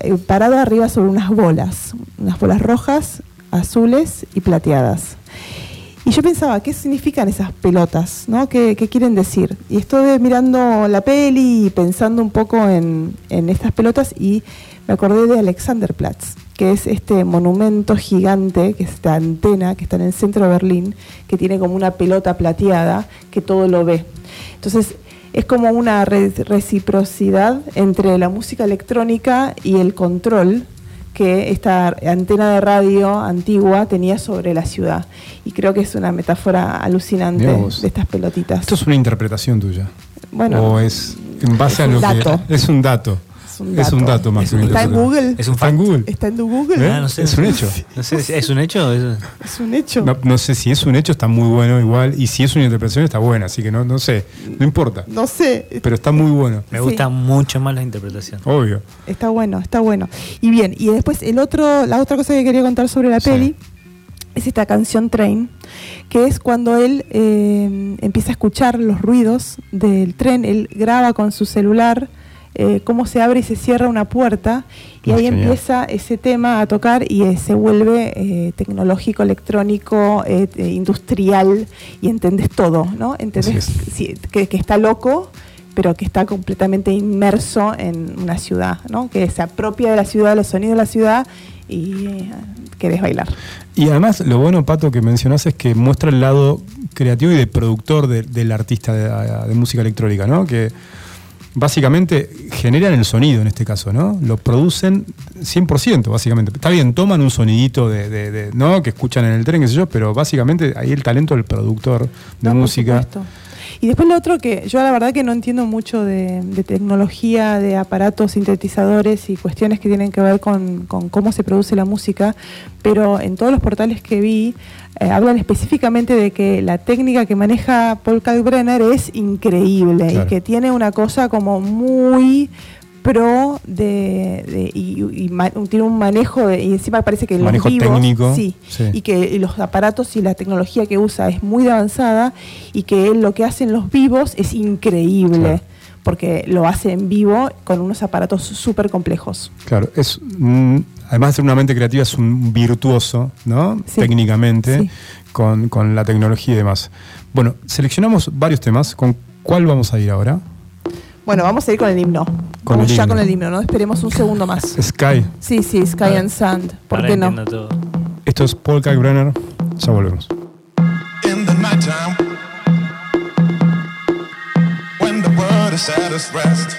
eh, parado arriba sobre unas bolas, unas bolas rojas, azules y plateadas. Y yo pensaba, ¿qué significan esas pelotas? ¿no? ¿Qué, qué quieren decir? Y estuve mirando la peli y pensando un poco en, en estas pelotas y me acordé de Alexanderplatz, que es este monumento gigante, que es esta antena que está en el centro de Berlín, que tiene como una pelota plateada que todo lo ve. Entonces, es como una re- reciprocidad entre la música electrónica y el control que esta antena de radio antigua tenía sobre la ciudad. Y creo que es una metáfora alucinante de estas pelotitas. Esto es una interpretación tuya. Bueno, o es en base es a lo dato. que. Es un dato. Es un Es dato. un dato más un Está en. Google. Es un Está en. Google. Está en tu Google. ¿Eh? Ah, no sé. Es un hecho. No sé, ¿es un hecho? Es- Es un hecho. No, no sé si es un hecho, está muy bueno igual. Y si es una interpretación, está buena. Así que no, no sé. No importa. No sé. Pero está muy bueno. Me Sí. gusta mucho más la interpretación. Obvio. Está bueno, está bueno. Y bien, y después el otro, la otra cosa que quería contar sobre la Sí. peli es esta canción Train, que es cuando él eh, empieza a escuchar los ruidos del tren, él graba con su celular eh, cómo se abre y se cierra una puerta y Ah, ahí genial. empieza ese tema a tocar y eh, se vuelve eh, tecnológico, electrónico, industrial y entendés todo, ¿no? Entendés sí, que, que está loco pero que está completamente inmerso en una ciudad, ¿no? Que se apropia de la ciudad, los sonidos de la ciudad y querés bailar. Y además, lo bueno, Pato, que mencionás es que muestra el lado creativo y de productor de- del artista de, de música electrónica, ¿no? Que básicamente generan el sonido en este caso, ¿no? Lo producen 100%, básicamente. Está bien, toman un sonidito de, de- de- ¿no? Que escuchan en el tren, qué sé yo, pero básicamente ahí el talento del productor de No, música. Y después lo otro que yo la verdad que no entiendo mucho de, de tecnología, de aparatos sintetizadores y cuestiones que tienen que ver con, con cómo se produce la música, pero en todos los portales que vi eh, hablan específicamente de que la técnica que maneja Paul Kalkbrenner es increíble Claro. y que tiene una cosa como muy pro de, de- y, y ma- tiene un manejo de- y encima parece que los Manejo vivos, técnico, sí, sí. y que los aparatos y la tecnología que usa es muy avanzada y que él lo que hace en los vivos es increíble Claro. porque lo hace en vivo con unos aparatos súper complejos. Claro, es mm, además de ser una mente creativa, es un virtuoso, ¿no? Sí, Técnicamente, con, con la tecnología y demás. Bueno, seleccionamos varios temas. ¿Con cuál vamos a ir ahora? Bueno, vamos a ir con el himno. Con vamos el ya himno. con el himno, ¿no? Esperemos un segundo más. Sky. Sí, sí, Sky and Sand. ¿Por Ahora qué no? todo. Esto es Paul Kalkbrenner. Ya volvemos. in the nighttime when the world is at its rest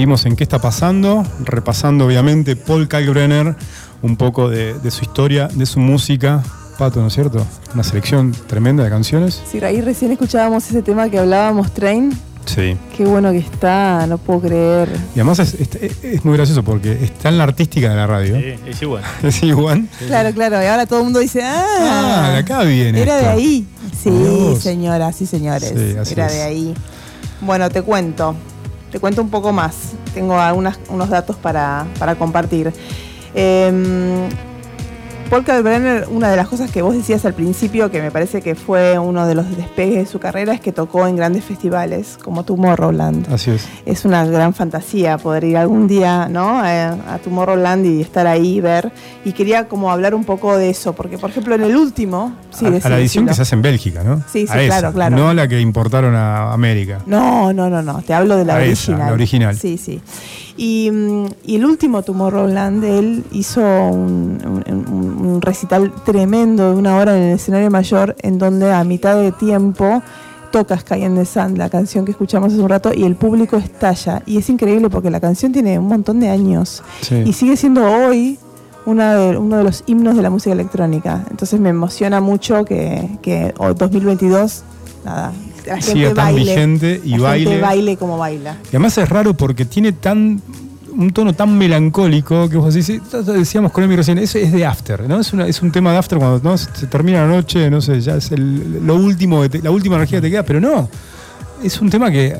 seguimos en qué está pasando, repasando obviamente Paul Kalkbrenner, un poco de, de su historia, de su música. Pato, ¿no es cierto? Una selección tremenda de canciones. Sí, ahí recién escuchábamos ese tema que hablábamos, Train. Sí. Qué bueno que está, no puedo creer. Y además es, es- es muy gracioso porque está en la artística de la radio. Sí, es igual. <laughs> Es igual. Claro, claro, y ahora todo el mundo dice, ah, Ah, de acá viene. Era de ahí. Sí, Mirá vos. señoras sí, señores. Sí, así Era es. de ahí. Bueno, te cuento. Te cuento un poco más. Tengo algunas, unos datos para, para compartir. Eh, Paul Kalkbrenner, una de las cosas que vos decías al principio, que me parece que fue uno de los despegues de su carrera, es que tocó en grandes festivales como Tomorrowland. Así es. Es una gran fantasía poder ir algún día ¿no? Eh, a, Tomorrowland y estar ahí y ver. Y quería como hablar un poco de eso, porque por ejemplo en el último... Sí, a, la edición que se hace en Bélgica, ¿no? Sí, sí, A esa, claro, claro. No a la que importaron a América. No, no, no, no, te hablo de la A esa, original. la original. Sí, sí. Y, y el último Tomorrowland, él hizo un, un- un- un recital tremendo de una hora en el escenario mayor, en donde a mitad de tiempo toca Sky and the Sun, la canción que escuchamos hace un rato, y el público estalla. Y es increíble porque la canción tiene un montón de años Sí. y sigue siendo hoy una de- uno de los himnos de la música electrónica. Entonces me emociona mucho que, que hoy, 2022, nada, la gente Siga tan baile, vigente y la baile. gente baile como baila. Y además es raro porque tiene tan un tono tan melancólico que vos decís, decíamos con Emi recién, eso es de After, ¿no? Es, una- es un tema de After cuando ¿no? se termina la noche, no sé, ya es el- lo último, la última energía que te queda, pero no. Es un tema que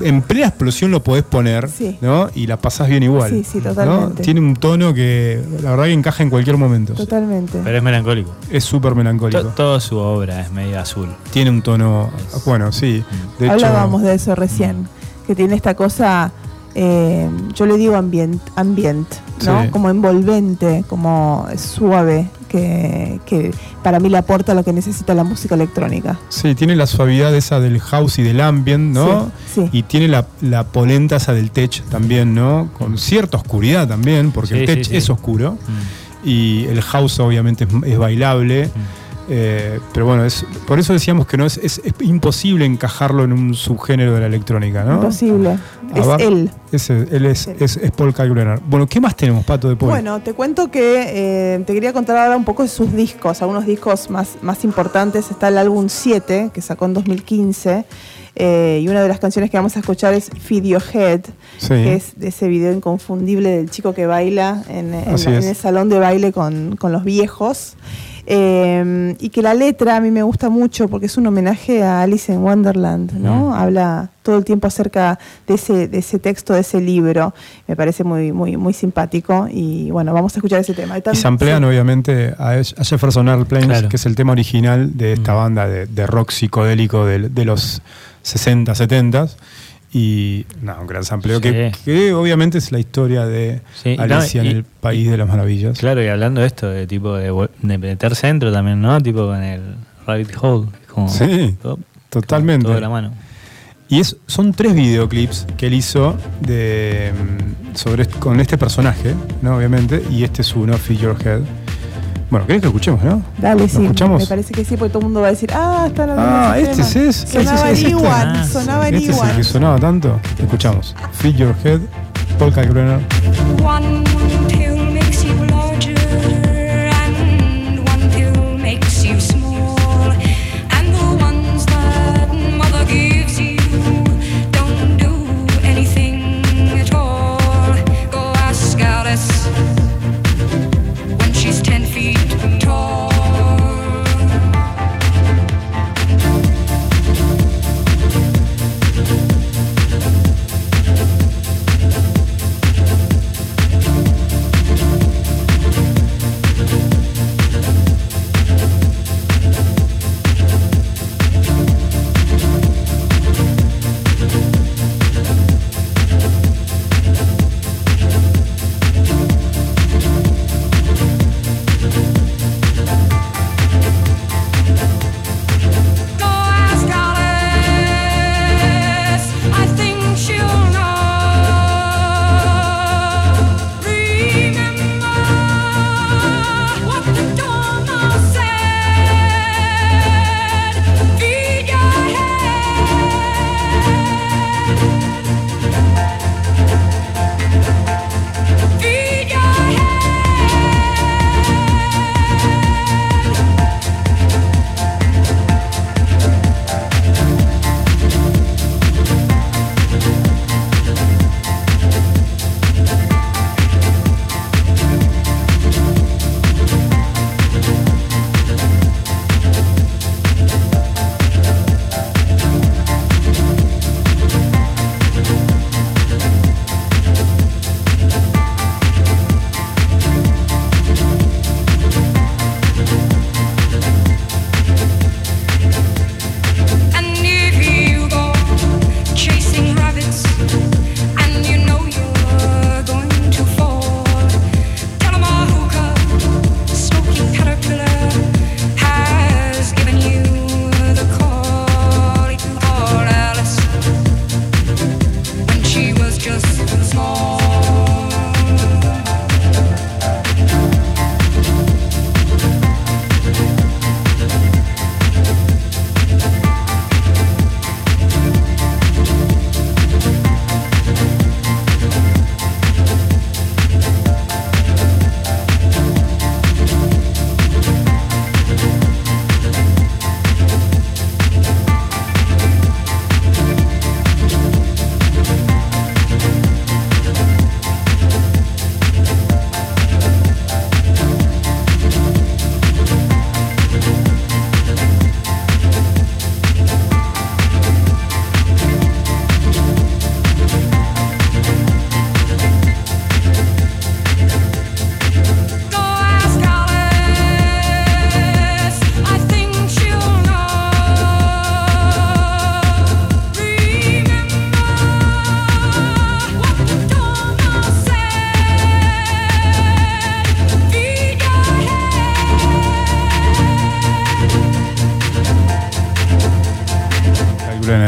en plena explosión lo podés poner, Sí. ¿no? Y la pasás bien igual. Sí, sí, ¿no? totalmente. Tiene un tono que la verdad que encaja en cualquier momento. Totalmente. Pero es melancólico. Es súper melancólico. To- Toda su obra es media azul. Tiene un tono, bueno, sí. De hecho, Hablábamos de eso recién, que tiene esta cosa, eh, yo le digo ambient, ambient ¿no? Sí. Como envolvente, como suave, que, que para mí le aporta lo que necesita la música electrónica. Sí, tiene la suavidad esa del house y del ambient, ¿no? Sí, sí. Y tiene la, la polenta esa del tech también, ¿no? Con cierta oscuridad también, porque Sí, el tech sí. es oscuro. Mm. Y el house obviamente es, es bailable. Eh, pero bueno, es, por eso decíamos que no es, es- es imposible encajarlo en un subgénero de la electrónica, ¿no? Imposible. Es él. ese- él es, es, es Paul Kalkbrenner. Bueno, ¿qué más tenemos, Pato, de Paul? Bueno, te cuento que eh, te quería contar ahora un poco de sus discos, algunos discos más, más importantes. Está el álbum 7, que sacó en 2015, eh, y una de las canciones que vamos a escuchar es Feed Your Head, Sí. que es ese video inconfundible del chico que baila en, en es. en el salón de baile con, con los viejos. Eh, y que la letra a mí me gusta mucho porque es un homenaje a Alice en Wonderland, ¿no? Habla todo el tiempo acerca de ese, de ese texto, de ese libro. Me parece muy, muy, muy simpático. Y bueno, vamos a escuchar ese tema. Y Tan- se amplían sí. obviamente a, a Jefferson Airplanes, Claro. que es el tema original de esta Mm. banda de, de rock psicodélico de, de los 60, 70. Y nada, un gran sampleo Sí. que, que obviamente es la historia de Sí, no, Alicia y- en el País de las Maravillas. Claro, y hablando de esto, de tipo de, de meterse dentro también, ¿no? Tipo con el Rabbit Hole. como Sí, todo- totalmente. Todo de la mano. Y es, son tres videoclips que él hizo de, mm, sobre, con este personaje, ¿no? Obviamente, y este es uno, Your Head. Bueno, ¿querés que escuchemos, no? Dale, ¿Lo sí. escuchamos? Me parece que sí, porque todo el mundo va a decir, ah, están hablando Ah, de ese este tema". es, ese Sonaba es en este. igual, Ah, sonaba en Este es el igual. que sonaba tanto. Escuchamos. Feed Your Head, Paul Kalkbrenner.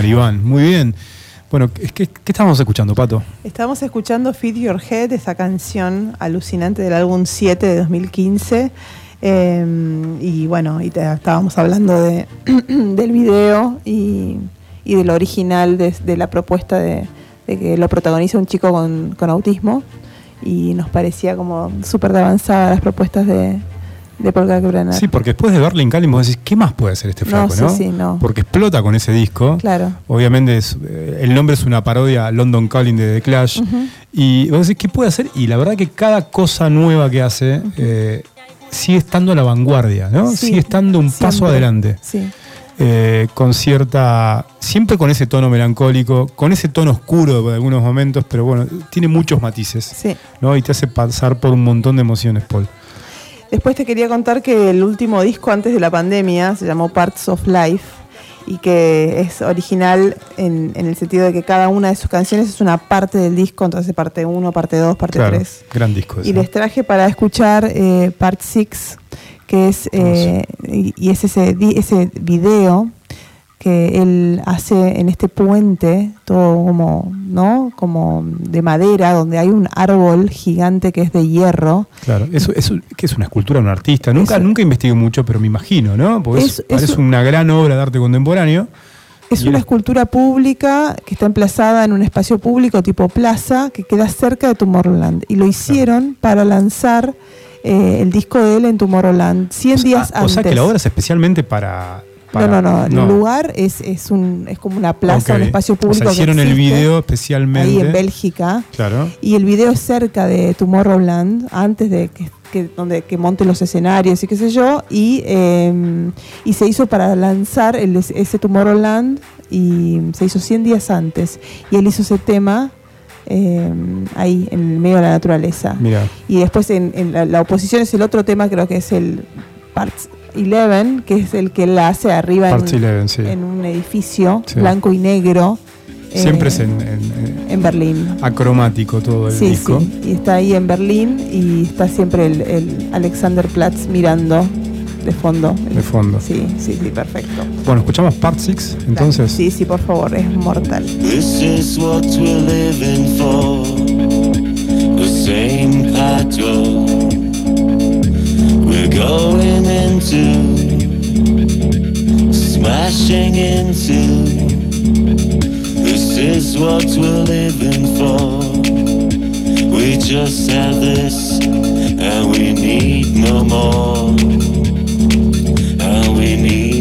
Iván. Muy bien. Bueno, ¿qué, qué, estábamos escuchando, Pato? Estamos escuchando Feed Your Head, esa canción alucinante del álbum 7 de 2015. Eh, y bueno, estábamos hablando de, <clears throat> del video y, y de lo original de, la propuesta de, que lo protagoniza un chico con, con autismo. Y nos parecía como súper avanzada las propuestas de, de Paul Kalkbrenner. Sí, porque después de Berlin Calling vos decís, ¿qué más puede hacer este flaco, sí, no? sí, no. Porque explota con ese disco. Claro. Obviamente es, eh, el nombre es una parodia London Calling de The Clash. Y vos decís, ¿qué puede hacer? Y la verdad que cada cosa nueva que hace eh, sigue estando a la vanguardia, ¿no? Sí, sigue estando un paso adelante. Sí. Eh, con cierta. Siempre con ese tono melancólico, con ese tono oscuro de algunos momentos, pero bueno, tiene muchos matices. Sí. ¿no? Y te hace pasar por un montón de emociones, Paul. Después te quería contar que el último disco antes de la pandemia se llamó Parts of Life y que es original en, en el sentido de que cada una de sus canciones es una parte del disco, entonces parte 1, parte 2, parte Claro, 3. gran disco ese. Y les traje para escuchar eh, Part 6, que es, eh, y, y es ese, ese video que él hace en este puente, todo como, ¿no? Como de madera, donde hay un árbol gigante que es de hierro. Claro, eso, eso que es una escultura de un artista. Nunca, Eso. nunca investigué mucho, pero me imagino, ¿no? Porque es- parece un- una gran obra de arte contemporáneo. Es una escultura pública que está emplazada en un espacio público tipo plaza que queda cerca de Tomorrowland. Y lo hicieron para lanzar eh, el disco de él en Tomorrowland 100 O sea, días ah, antes. O sea que la obra es especialmente para. Para- no, no, no, El lugar es, es, un, es como una plaza, un espacio O sea, público. que hicieron el video especialmente. Ahí en Bélgica. Claro. Y el video es cerca de Tomorrowland, antes de que, que- donde, que monte los escenarios y qué sé yo. Y, eh, y se hizo para lanzar el, ese Tomorrowland y se hizo 100 días antes. Y él hizo ese tema eh, ahí, en el medio de la naturaleza. Mira. Y después en, en la, la oposición es el otro tema, creo que es el Part 11, que es el que él hace arriba en, 11, sí. en un edificio Sí. blanco y negro. Siempre eh, es en, en- en Berlín. acromático todo el Sí, disco. sí. Y está ahí en Berlín y está siempre el, el Alexanderplatz mirando de fondo. De fondo. Sí, sí, sí, perfecto. Bueno, escuchamos Part 6, entonces. Sí, sí, por favor, es mortal. This is what we're living for. The same patrol. Going into, smashing into. This is what we're living for. We just have this, and we need no more. And we need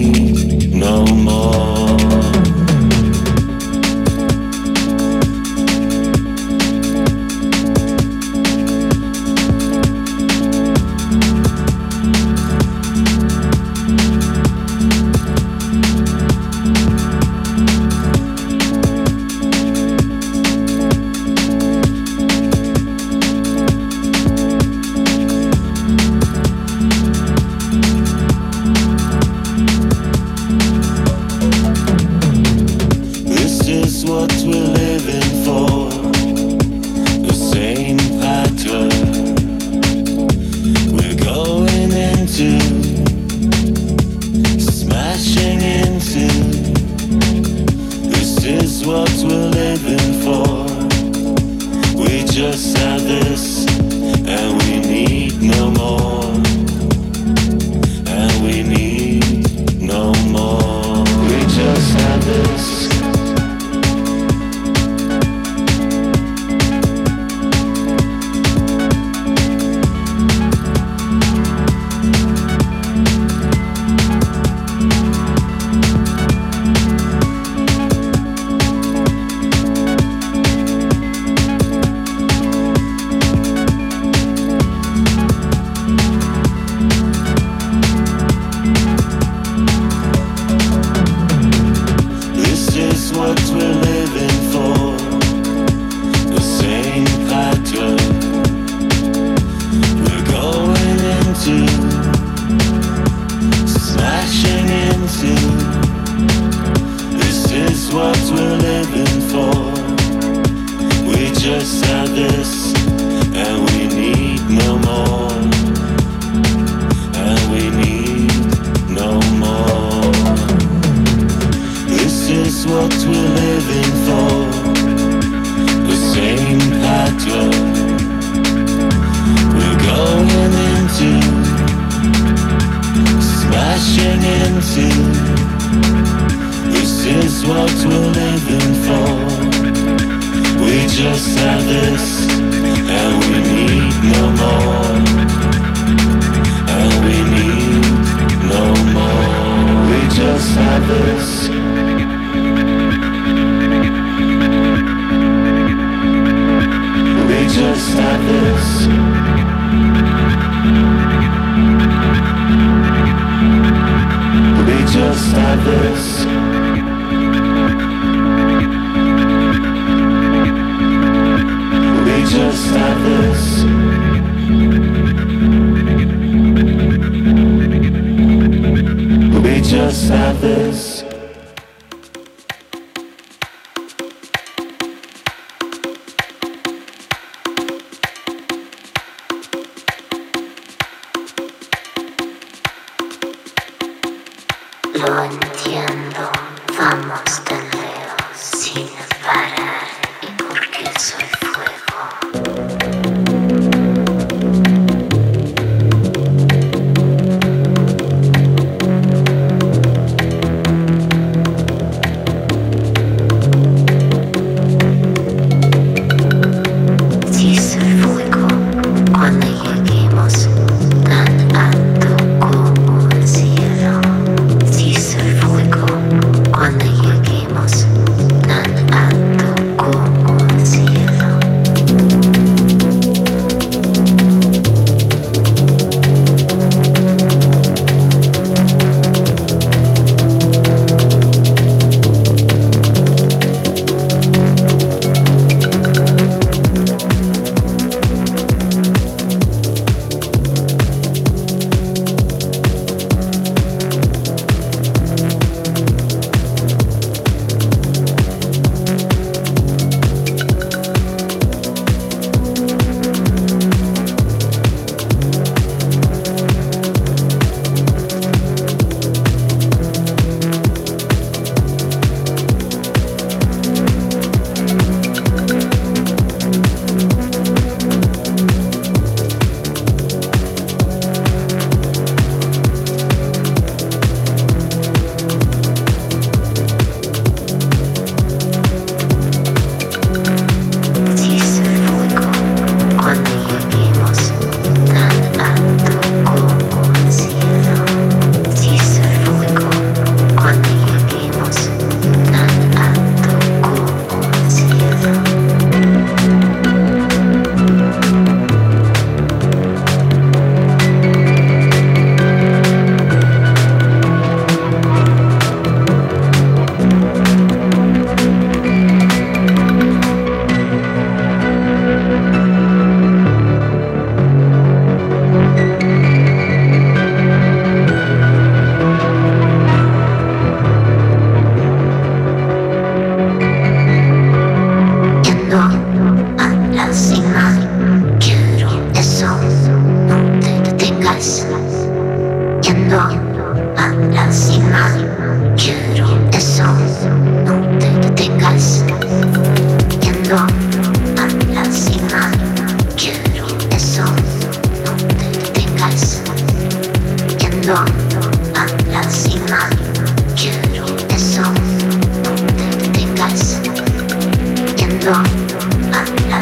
Sabbath.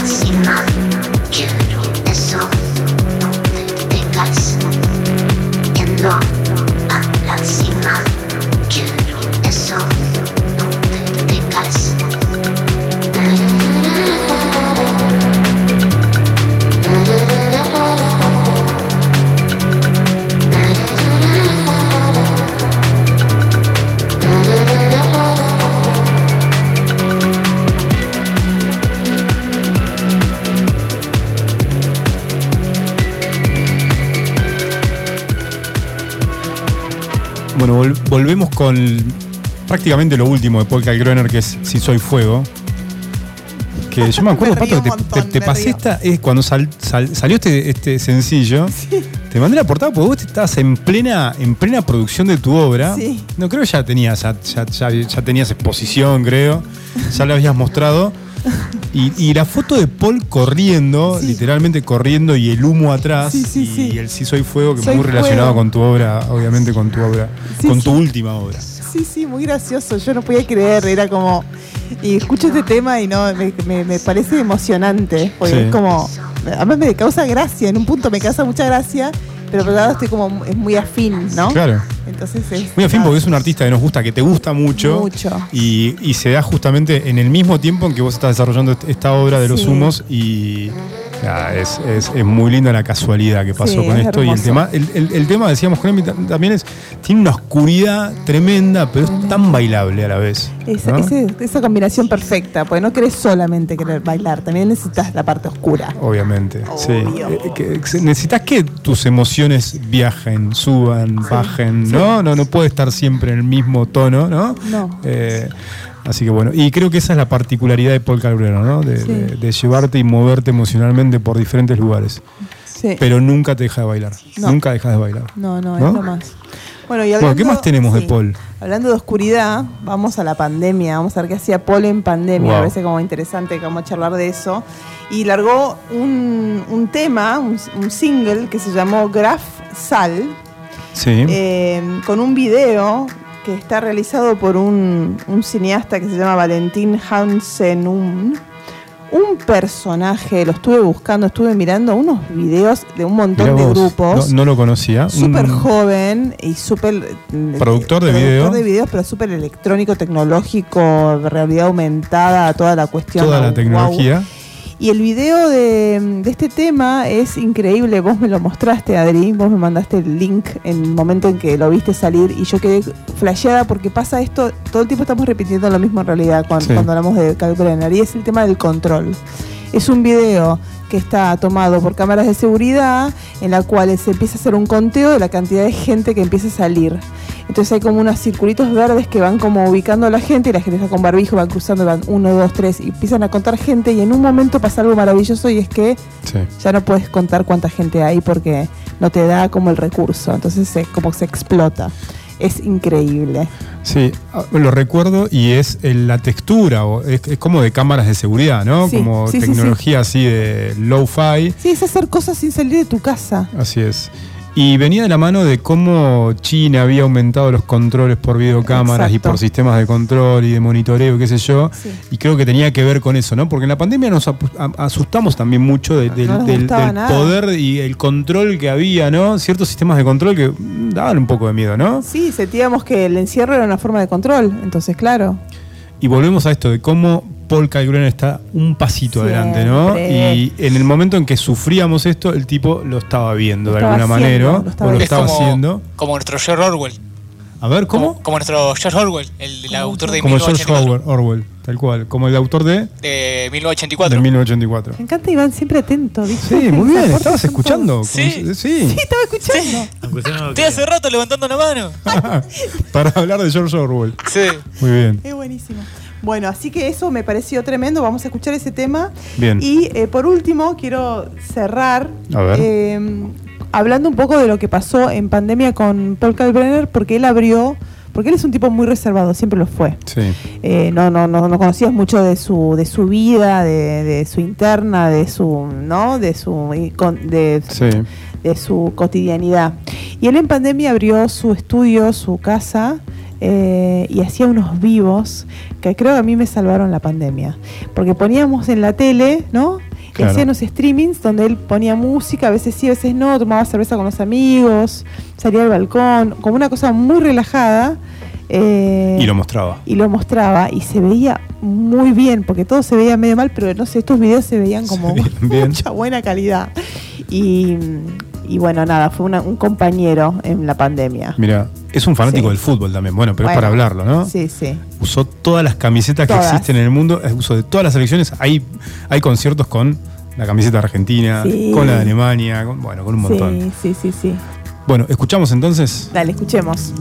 Máxima. con prácticamente lo último de Polka Groener, que es Si Soy Fuego. Que yo me acuerdo, <laughs> Pato, que te, te, pasé esta. Es cuando salió este, este, sencillo, sí. te mandé la portada porque vos estabas en plena, en plena producción de tu obra. Sí. No creo ya tenías, ya, ya tenías exposición, creo. Ya la habías mostrado. Y, y, la foto de Paul corriendo, literalmente corriendo y el humo atrás y el Sí Soy Fuego, que es muy relacionado con tu obra, obviamente con tu obra, con tu última obra. Sí, sí, muy gracioso, yo no podía creer, era como, y escucho este tema y no, me, me, parece emocionante, porque es como, además me causa gracia, en un punto me causa mucha gracia, pero por otro lado estoy como, es muy afín, ¿no? Claro. Entonces es. Muy afín porque es un artista que nos gusta, que te gusta mucho. Mucho. Y, y se da justamente en el mismo tiempo en que vos estás desarrollando est- esta obra de los Sí. humos y nada, es, es- es muy linda la casualidad que pasó Sí, con es esto. Y el tema, el, el- el tema, decíamos con también es, tiene una oscuridad tremenda, pero es tan bailable a la vez. Esa, ¿no? ese- esa combinación perfecta, porque no querés solamente querer bailar, también necesitas la parte oscura. Obviamente, sí. Obvio. Eh, necesitas que tus emociones viajen, suban, bajen, ¿no? ¿no? No puede estar siempre en el mismo tono, ¿no? No. Eh, así que bueno, y creo que esa es la particularidad de Paul Calbrero, ¿no? De, Sí. de- de llevarte y moverte emocionalmente por diferentes lugares. Sí. Pero nunca te deja de bailar. No. Nunca dejas de bailar. No, no, ¿No? es lo más. Bueno, y Bueno, hablando, ¿qué más tenemos de Paul? Hablando de oscuridad, vamos a la pandemia. Vamos a ver qué hacía Paul en pandemia. Wow. Me parece como interesante que vamos a charlar de eso. Y largó un, un tema, un, un single que se llamó Graf Sal, Sí. eh, con un video que está realizado por un, un cineasta que se llama Valentín Hansen. Un personaje, lo estuve buscando, estuve mirando unos videos de un montón de grupos. No, no lo conocía. Súper Un- joven y súper... eh, Productor de video. Productor de videos, pero súper electrónico, tecnológico, realidad aumentada, toda la cuestión. Toda la wow. tecnología. Y el video de, de este tema es increíble. Vos me lo mostraste, Adri. Vos me mandaste el link en el momento en que lo viste salir. Y yo quedé flasheada porque pasa esto. Todo el tiempo estamos repitiendo lo mismo en realidad cuando, Sí. cuando hablamos de Calculator. Y es el tema del control. Es un video que está tomado por cámaras de seguridad en la cual se empieza a hacer un conteo de la cantidad de gente que empieza a salir. Entonces hay como unos circulitos verdes que van como ubicando a la gente y la gente está con barbijo, van cruzando, van uno, dos, tres y empiezan a contar gente y en un momento pasa algo maravilloso y es que Sí. ya no puedes contar cuánta gente hay porque no te da como el recurso. Entonces se, como se explota. Es increíble. Sí, ah, lo recuerdo y es eh, la textura, es, es como de cámaras de seguridad, ¿no? Sí, como sí, tecnología así de low-fi, Sí, es hacer cosas sin salir de tu casa. así es. Y venía de la mano de cómo China había aumentado los controles por videocámaras y por sistemas de control y de monitoreo, qué sé yo. Sí. Y creo que tenía que ver con eso, ¿no? Porque en la pandemia nos asustamos también mucho de- del, No del- poder y el control que había, ¿no? Ciertos sistemas de control que daban un poco de miedo, ¿no? Sí, sentíamos que el encierro era una forma de control. Entonces, claro. Y volvemos a esto de cómo Paul Calgren está un pasito adelante, ¿no? Y en el momento en que sufríamos esto, el tipo lo estaba viendo Lo de estaba alguna haciendo, manera, lo estaba o lo Es estaba como, haciendo. como nuestro George Orwell. A ver, ¿cómo? Como, como nuestro George Orwell, el, el autor de Como George 1984. Orwell, Orwell, tal cual. Como el autor de, De 1984. de 1984. Me encanta Iván, siempre atento, ¿viste? Sí, muy bien. ¿Estabas escuchando? Sí. Sí. Sí, estaba escuchando. Estoy hace rato levantando la mano. <laughs> Para hablar de George Orwell. Sí. Muy bien. Es buenísimo. Bueno, así que eso me pareció tremendo. Vamos a escuchar ese tema. Bien. Y eh, por último, quiero cerrar A ver. eh, hablando un poco de lo que pasó en pandemia con Paul Kalkbrenner, porque él abrió, porque él es un tipo muy reservado, siempre lo fue. Sí. Eh, no, no, no, no conocías mucho de su, de su vida, de, de su interna, de su, ¿no? De su, de, Sí. de su cotidianidad. Y él en pandemia abrió su estudio, su casa, eh, y hacía unos vivos que creo que a mí me salvaron la pandemia. Porque poníamos en la tele, ¿no? Claro. hacía unos streamings donde él ponía música, a veces sí, a veces no, tomaba cerveza con los amigos, salía al balcón, como una cosa muy relajada. eh, Y lo mostraba. y lo mostraba y se veía muy bien, porque todo se veía medio mal, pero no sé, estos videos se veían como veían bien. <laughs> mucha buena calidad. Y, y bueno, nada, fue una- un compañero en la pandemia. Mira, es un fanático Sí. del fútbol también. Bueno, pero Bueno, es para hablarlo, ¿no? Sí, sí. usó todas las camisetas que existen en el mundo, eh, usó de todas las selecciones. Hay, hay conciertos con la camiseta argentina, Sí. con la de Alemania, con- bueno, con un montón. Sí, sí, sí, sí. Bueno, escuchamos entonces. Dale, escuchemos.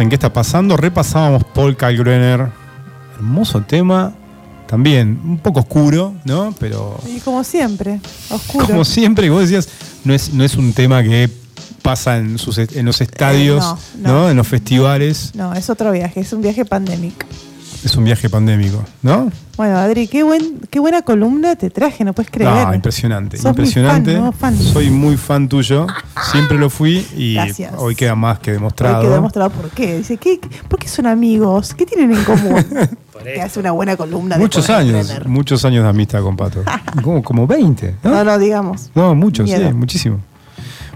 En qué está pasando. Repasábamos Paul Kalkbrenner. Hermoso tema. También un poco oscuro, ¿no? Pero Y como siempre, oscuro. como siempre, vos decías, no es, no es un tema que pasa en, sus, en los estadios, no, no, no. En los festivales. No, es otro viaje, es un viaje pandémico. Es un viaje pandémico, ¿no? Bueno, Adri, qué, buen, qué buena columna te traje, no puedes creer. Ah, impresionante, Sos impresionante. fan. Soy muy fan tuyo, siempre lo fui y Gracias. hoy queda más que demostrado. Demostrar por qué. Dice, ¿qué, qué- ¿por qué son amigos? ¿Qué tienen en común? <laughs> que hace una buena columna de Muchos Paul años, muchos años de amistad con Pato. <laughs> como, como 20, ¿no? No, no, digamos. No, muchos, sí, muchísimo.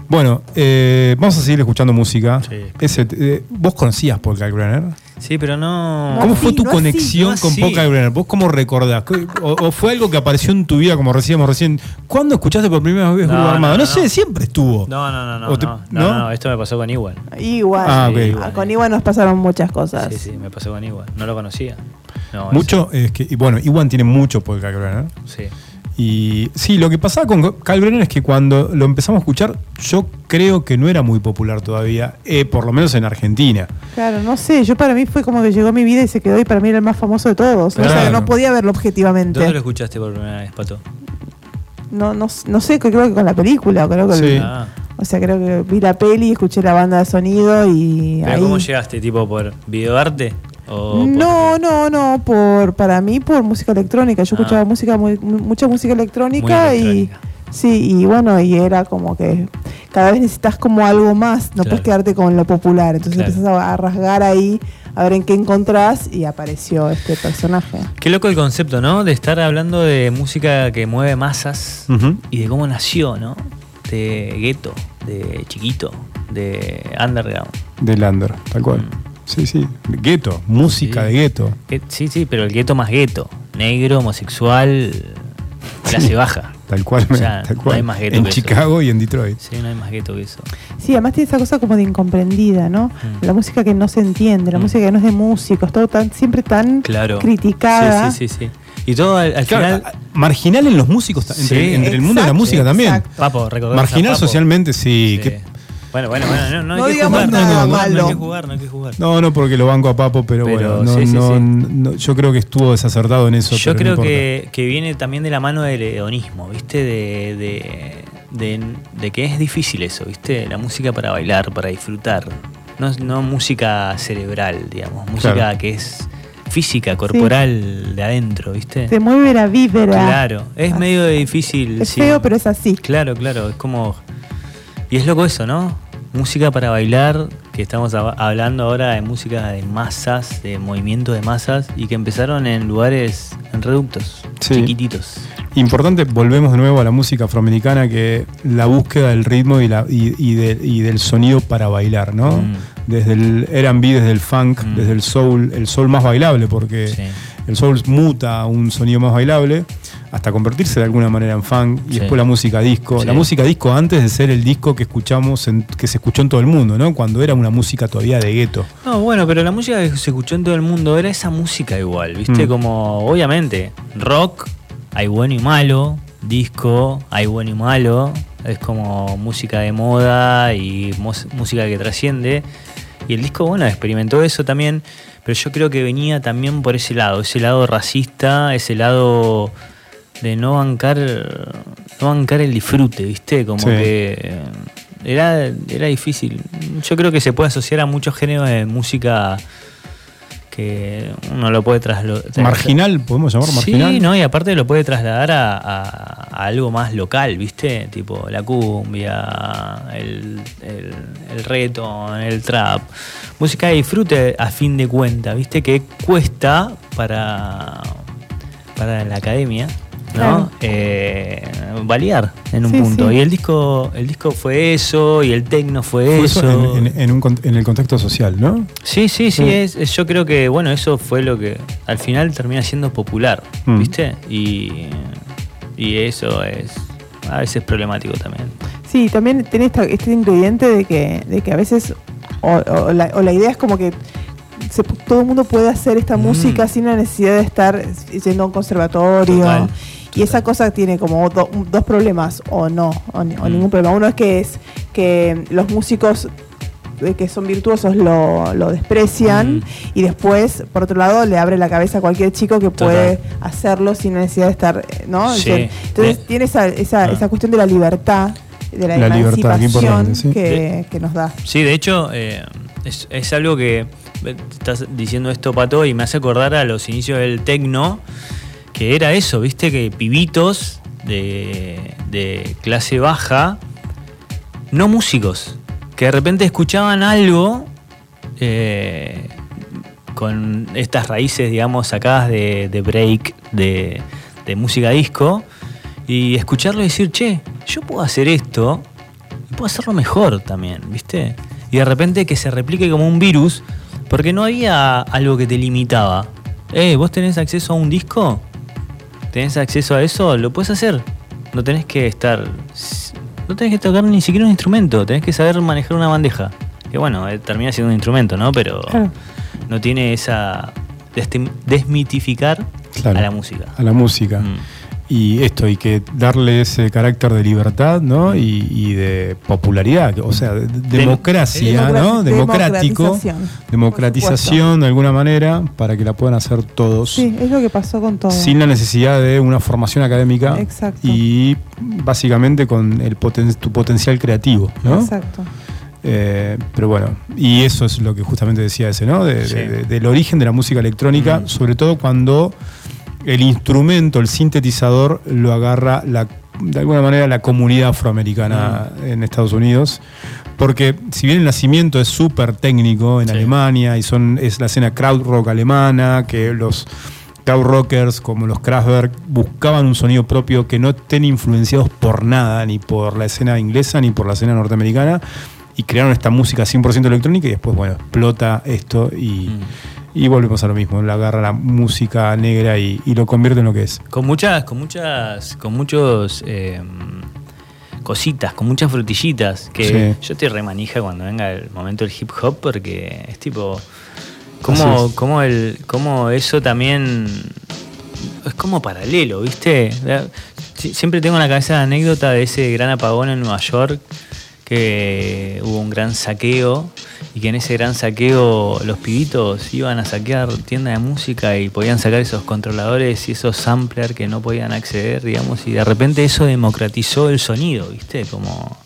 Bueno, eh, vamos a seguir escuchando música. Sí. Ese, eh, ¿Vos conocías Paul Kalkbrenner? Sí, pero no. ¿Cómo fue tu no así, conexión no con Kalkbrenner? ¿Vos cómo recordás? ¿Qué- O, o fue algo que apareció en tu vida, como decíamos recién? ¿Cuándo escuchaste por primera vez Grupo no, Armado? No, no, sé, siempre estuvo. No, no, no, no, te- no, ¿no? no, no, esto me pasó con Igual. Igual. Ah, ok. Ah, con Iwan nos pasaron muchas cosas. Sí, sí, me pasó con Igual. No lo conocía. No, Mucho, es que, y bueno, Iwan tiene mucho Paul Kalkbrenner. eso- Sí. Y sí, lo que pasaba con Kalkbrenner es que cuando lo empezamos a escuchar, yo creo que no era muy popular todavía, eh, por lo menos en Argentina. Claro, no sé, yo para mí fue como que llegó a mi vida y se quedó y para mí era el más famoso de todos. O sea, no podía verlo objetivamente. ¿Dónde lo escuchaste por primera vez, Pato? No, no, no sé, creo que con la película, creo que Sí. Ah. o sea, creo que vi la peli, escuché la banda de sonido y ¿Pero ahí cómo llegaste? ¿Tipo por videoarte? ¿O por- No, no, no, por para mí por música electrónica. Yo Ah. escuchaba música muy- mu- mucha música electrónica, Muy y sí, y bueno, y era como que cada vez necesitas como algo más, no Claro. puedes quedarte con lo popular. Entonces Claro. empezás a, a rasgar ahí a ver en qué encontrás y apareció este personaje. Qué loco el concepto, ¿no? De estar hablando de música que mueve masas y de cómo nació, ¿no? De gueto, de chiquito, de underground. De Lander, tal cual. Mm. Sí, sí. Gueto, música Sí. de gueto. Que- Sí, sí, pero el gueto más gueto. Negro, homosexual, clase Sí. baja. Tal cual, O sea, tal no cual. hay más gueto en que eso. Chicago y en Detroit. Sí, no hay más gueto que eso. Sí, además tiene esa cosa como de incomprendida, ¿no? Mm. La música que no se entiende, la Mm. música que no es de músicos, todo tan siempre tan Claro. criticada. Sí, sí, sí, sí. Y todo al, al Claro, final. marginal en los músicos, entre, Sí. entre el mundo de la música también. Papo, a Marginal Papo. socialmente, sí. Sí. que- Bueno, bueno, bueno, no, no No hay que digamos jugar. nada no, no, no, malo. No hay que jugar, no hay que jugar. no, no, porque lo banco a Papo, pero, Pero bueno, no, sí, sí, no- sí. no- yo creo que estuvo desacertado en eso. Yo creo que, que viene también de la mano del hedonismo, ¿viste? De, de, de- de que es difícil eso, ¿viste? La música para bailar, para disfrutar. No, no música cerebral, digamos. Música Claro. que es física, corporal, de adentro, ¿viste? Te mueve la vibra. Claro, es medio difícil. Es sí. feo, pero es así. Claro, claro, es como... Y es loco eso, ¿no? Música para bailar, que estamos hab- hablando ahora de música de masas, de movimiento de masas, y que empezaron en lugares, en reductos, Sí. chiquititos. Importante, volvemos de nuevo a la música afroamericana, que la búsqueda del ritmo y, la, y, y de- y del sonido para bailar, ¿no? Mm. Desde el RB, desde el funk, Mm. desde el soul, el soul más bailable, porque Sí. El soul muta a un sonido más bailable hasta convertirse de alguna manera en funk y Sí. después la música disco. Sí. La música disco antes de ser el disco que escuchamos, en- que se escuchó en todo el mundo, ¿no? Cuando era una música todavía de gueto. No, bueno, pero la música que se escuchó en todo el mundo era esa música igual, ¿viste? Mm. Como, obviamente, rock, hay bueno y malo, disco, hay bueno y malo, es como música de moda y música que trasciende. Y el disco, bueno, experimentó eso también, pero yo creo que venía también por ese lado, ese lado racista, ese lado de no bancar, no bancar el disfrute, ¿viste? Como Sí. que eh, era, era difícil. Yo creo que se puede asociar a muchos géneros de música que uno lo puede trasladar. Marginal, podemos llamar marginal. Sí, ¿no? Y aparte lo puede trasladar a, a- a algo más local, ¿viste? Tipo la cumbia, el, el, el reggaeton, el trap. Música de disfrute a fin de cuenta, ¿viste? Que cuesta para, para la academia, ¿no? Claro. Eh, validar en un Sí, punto. sí. Y el disco, el disco fue eso, y el tecno fue, Fue eso. eso en, en- en un en el contexto social, ¿no? Sí, sí, sí, Sí. Es, es- yo creo que, bueno, eso fue lo que al final termina siendo popular, Mm. ¿viste? Y, y eso es a veces problemático también. Sí, también tiene esta- este ingrediente de que, de que a veces, o, o la, o la idea es como que se- todo el mundo puede hacer esta Mm. música sin la necesidad de estar yendo a un conservatorio. Total, Y esa cosa tiene como do- dos problemas, o no, o, ni- o Mm. ningún problema. Uno es que es que los músicos eh, que son virtuosos lo, lo desprecian Mm. y después, por otro lado, le abre la cabeza a cualquier chico que puede hacerlo sin necesidad de estar, eh, ¿no? Sí. Entonces De- tiene esa, esa, Ah. esa cuestión de la libertad, de la, La libertad, sí. que, que nos da. Sí, de hecho, eh, es, es algo que eh, estás diciendo esto, Pato, y me hace acordar a los inicios del tecno, que era eso, viste, que pibitos de, de clase baja, no músicos, que de repente escuchaban algo eh, con estas raíces, digamos, sacadas de, de break, de, de música disco, y escucharlo y decir, che, yo puedo hacer esto y puedo hacerlo mejor también, ¿viste? Y de repente que se replique como un virus, porque no había algo que te limitaba. Eh, vos tenés acceso a un disco, tenés acceso a eso, lo puedes hacer. No tenés que estar. No tenés que tocar ni siquiera un instrumento, tenés que saber manejar una bandeja. Que bueno, eh, termina siendo un instrumento, ¿no? Pero Claro. no tiene esa. desmitificar Claro. a la música. A la música. Mm. Y esto, y que darle ese carácter de libertad, ¿no? Y, y de popularidad, o sea, de- democracia, Democra- ¿no? Democrático, democratización. democratización de alguna manera, para que la puedan hacer todos. Sí, es lo que pasó con todo. sin la necesidad de una formación académica Exacto. y básicamente con el poten- tu potencial creativo, ¿no? Exacto. Eh, pero bueno, y eso es lo que justamente decía ese, ¿no? De- Sí. de- de- del origen de la música electrónica, Mm. sobre todo cuando el instrumento, el sintetizador, lo agarra la, de alguna manera la comunidad afroamericana Mm. en Estados Unidos. Porque si bien el nacimiento es súper técnico en Sí. Alemania y son, es la escena crowd rock alemana, que los crowd rockers como los Kraftwerk buscaban un sonido propio que no estén influenciados por nada, ni por la escena inglesa ni por la escena norteamericana, y crearon esta música 100% electrónica y después, bueno, explota esto y, Mm. Y volvemos a lo mismo, la agarra la música negra y, y lo convierte en lo que es. Con muchas, con muchas, con muchos eh, cositas, con muchas frutillitas. Que Sí. yo estoy remanija cuando venga el momento del hip hop porque es tipo. Como, como, el, como eso también es como paralelo, ¿viste? Sie- Siempre tengo en la cabeza la anécdota de ese gran apagón en Nueva York, que hubo un gran saqueo y que en ese gran saqueo los pibitos iban a saquear tiendas de música y podían sacar esos controladores y esos samplers que no podían acceder, digamos, y de repente eso democratizó el sonido, ¿viste? Como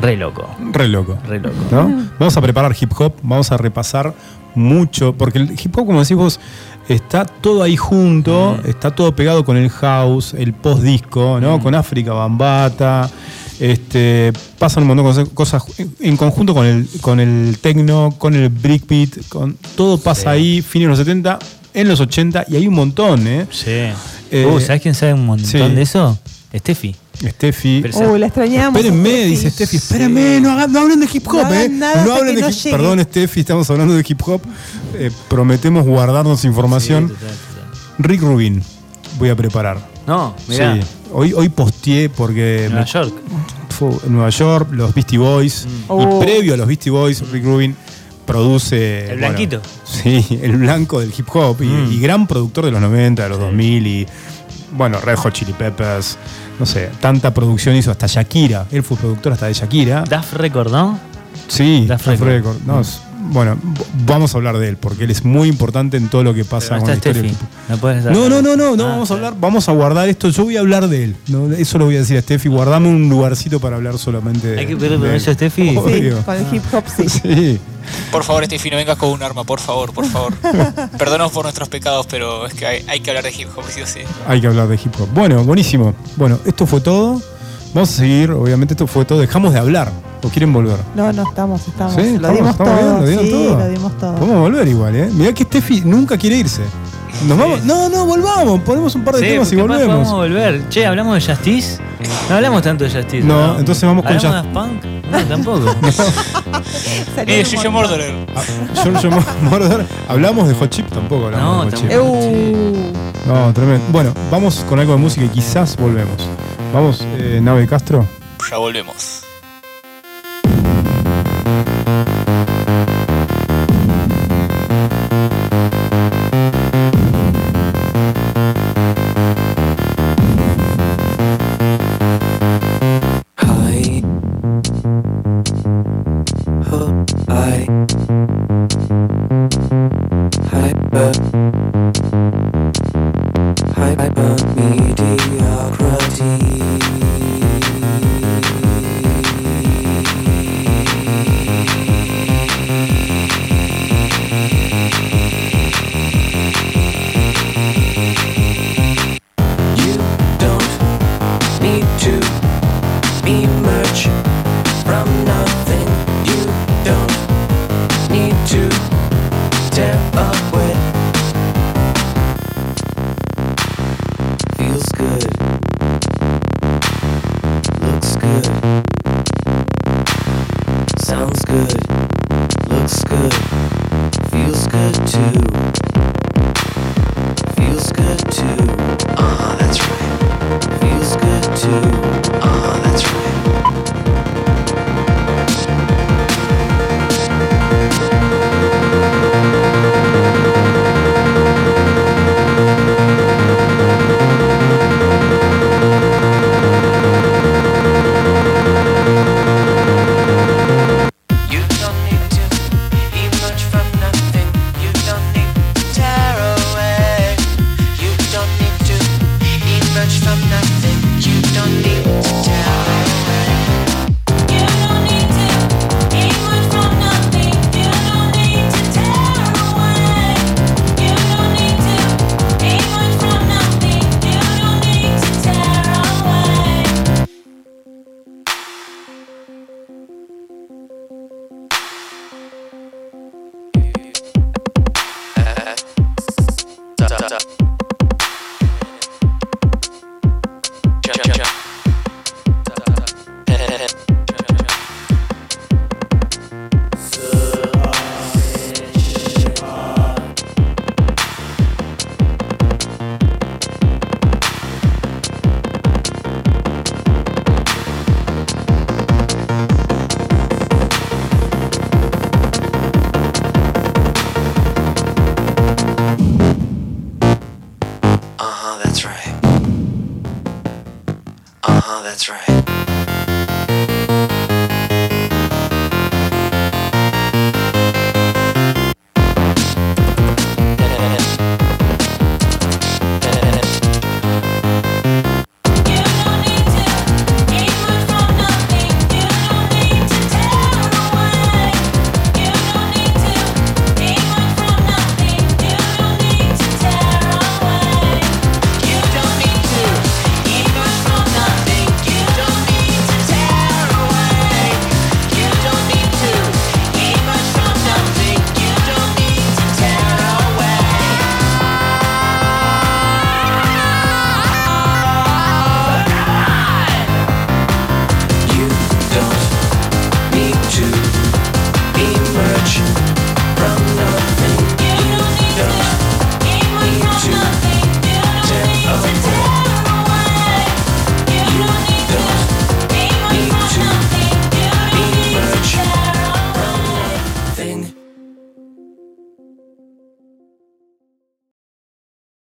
re loco, Re loco. re loco. ¿no? Vamos a preparar hip hop, vamos a repasar mucho, porque el hip hop, como decís vos, está todo ahí junto, está todo pegado con el house, el post disco, ¿no? Con África Bambata, este, pasan un montón de cosas en, en conjunto con el, con el techno, con el breakbeat, con todo pasa Sí. ahí, fines de los 70, en los 80, y hay un montón, ¿eh? Sí. Eh, Uh, ¿Sabes quién sabe un montón sí. de eso? Steffi. Steffi. Uy, la extrañamos. Espérenme, Steffi. dice Steffi, espérenme, no, hagan- no hablen de hip hop, No eh. no hablen de no hip llegue. Perdón, Steffi, estamos hablando de hip hop. Eh, prometemos guardarnos información. Sí, total, total. Rick Rubin, voy a preparar. No, mirá. Sí. Hoy, hoy posteé porque Nueva me- York. fue en Nueva York, los Beastie Boys. Oh. Y previo a los Beastie Boys, Rick Rubin produce. El bueno, blanquito. sí, <laughs> el blanco del hip hop. Y, Mm. y gran productor de los 90, de los Sí. 2000. Y bueno, Red Hot Chili Peppers. No sé, tanta producción hizo hasta Shakira. Él fue productor hasta de Shakira. Duff Record, ¿no? Sí, Duff Duff Record. Record. No, es- bueno, vamos a hablar de él porque él es muy importante en todo lo que pasa Pero con no la historia. del Steffi. hip hop. No No, no, no, no, no Ah, vamos a hablar, vamos a guardar esto. Yo voy a hablar de él. No, eso lo voy a decir a Steffi. Guardame un lugarcito para hablar solamente de Hay que pedirle permiso a. Steffi. Sí, con el hip hop sí. <laughs> Sí. Por favor, Steffi, no vengas con un arma, por favor, por favor. <laughs> Perdónanos por nuestros pecados, pero es que hay, hay que hablar de hip hop, sí o sí. Hay que hablar de hip hop. Bueno, buenísimo. Bueno, esto fue todo. Vamos a seguir, obviamente esto fue todo. Dejamos de hablar. ¿O quieren volver? No, no, estamos, estamos. ¿Sí? Lo ¿Estamos? dimos ¿Estamos todo. bien? ¿Lo dieron sí, todo? lo dimos todo. Vamos a volver igual, ¿eh? Mirá que Steffi nunca quiere irse. Nos vamos. No, no, volvamos. Ponemos un par de Sí, temas y volvemos. podemos volver. Che, ¿hablamos de Justice? No hablamos tanto de Justice. No, entonces vamos con ¿Hablamos de Daft Punk? No, tampoco. <laughs> <laughs> Eh, Giorgio. Moroder. Ah, Giorgio Moroder. Hablamos de Hot Chip tampoco. Hablamos No, de Hot Chip. tampoco. Uh, No, tremendo. Bueno, vamos con algo de música y quizás volvemos. Vamos, eh, Nave Castro. Ya volvemos.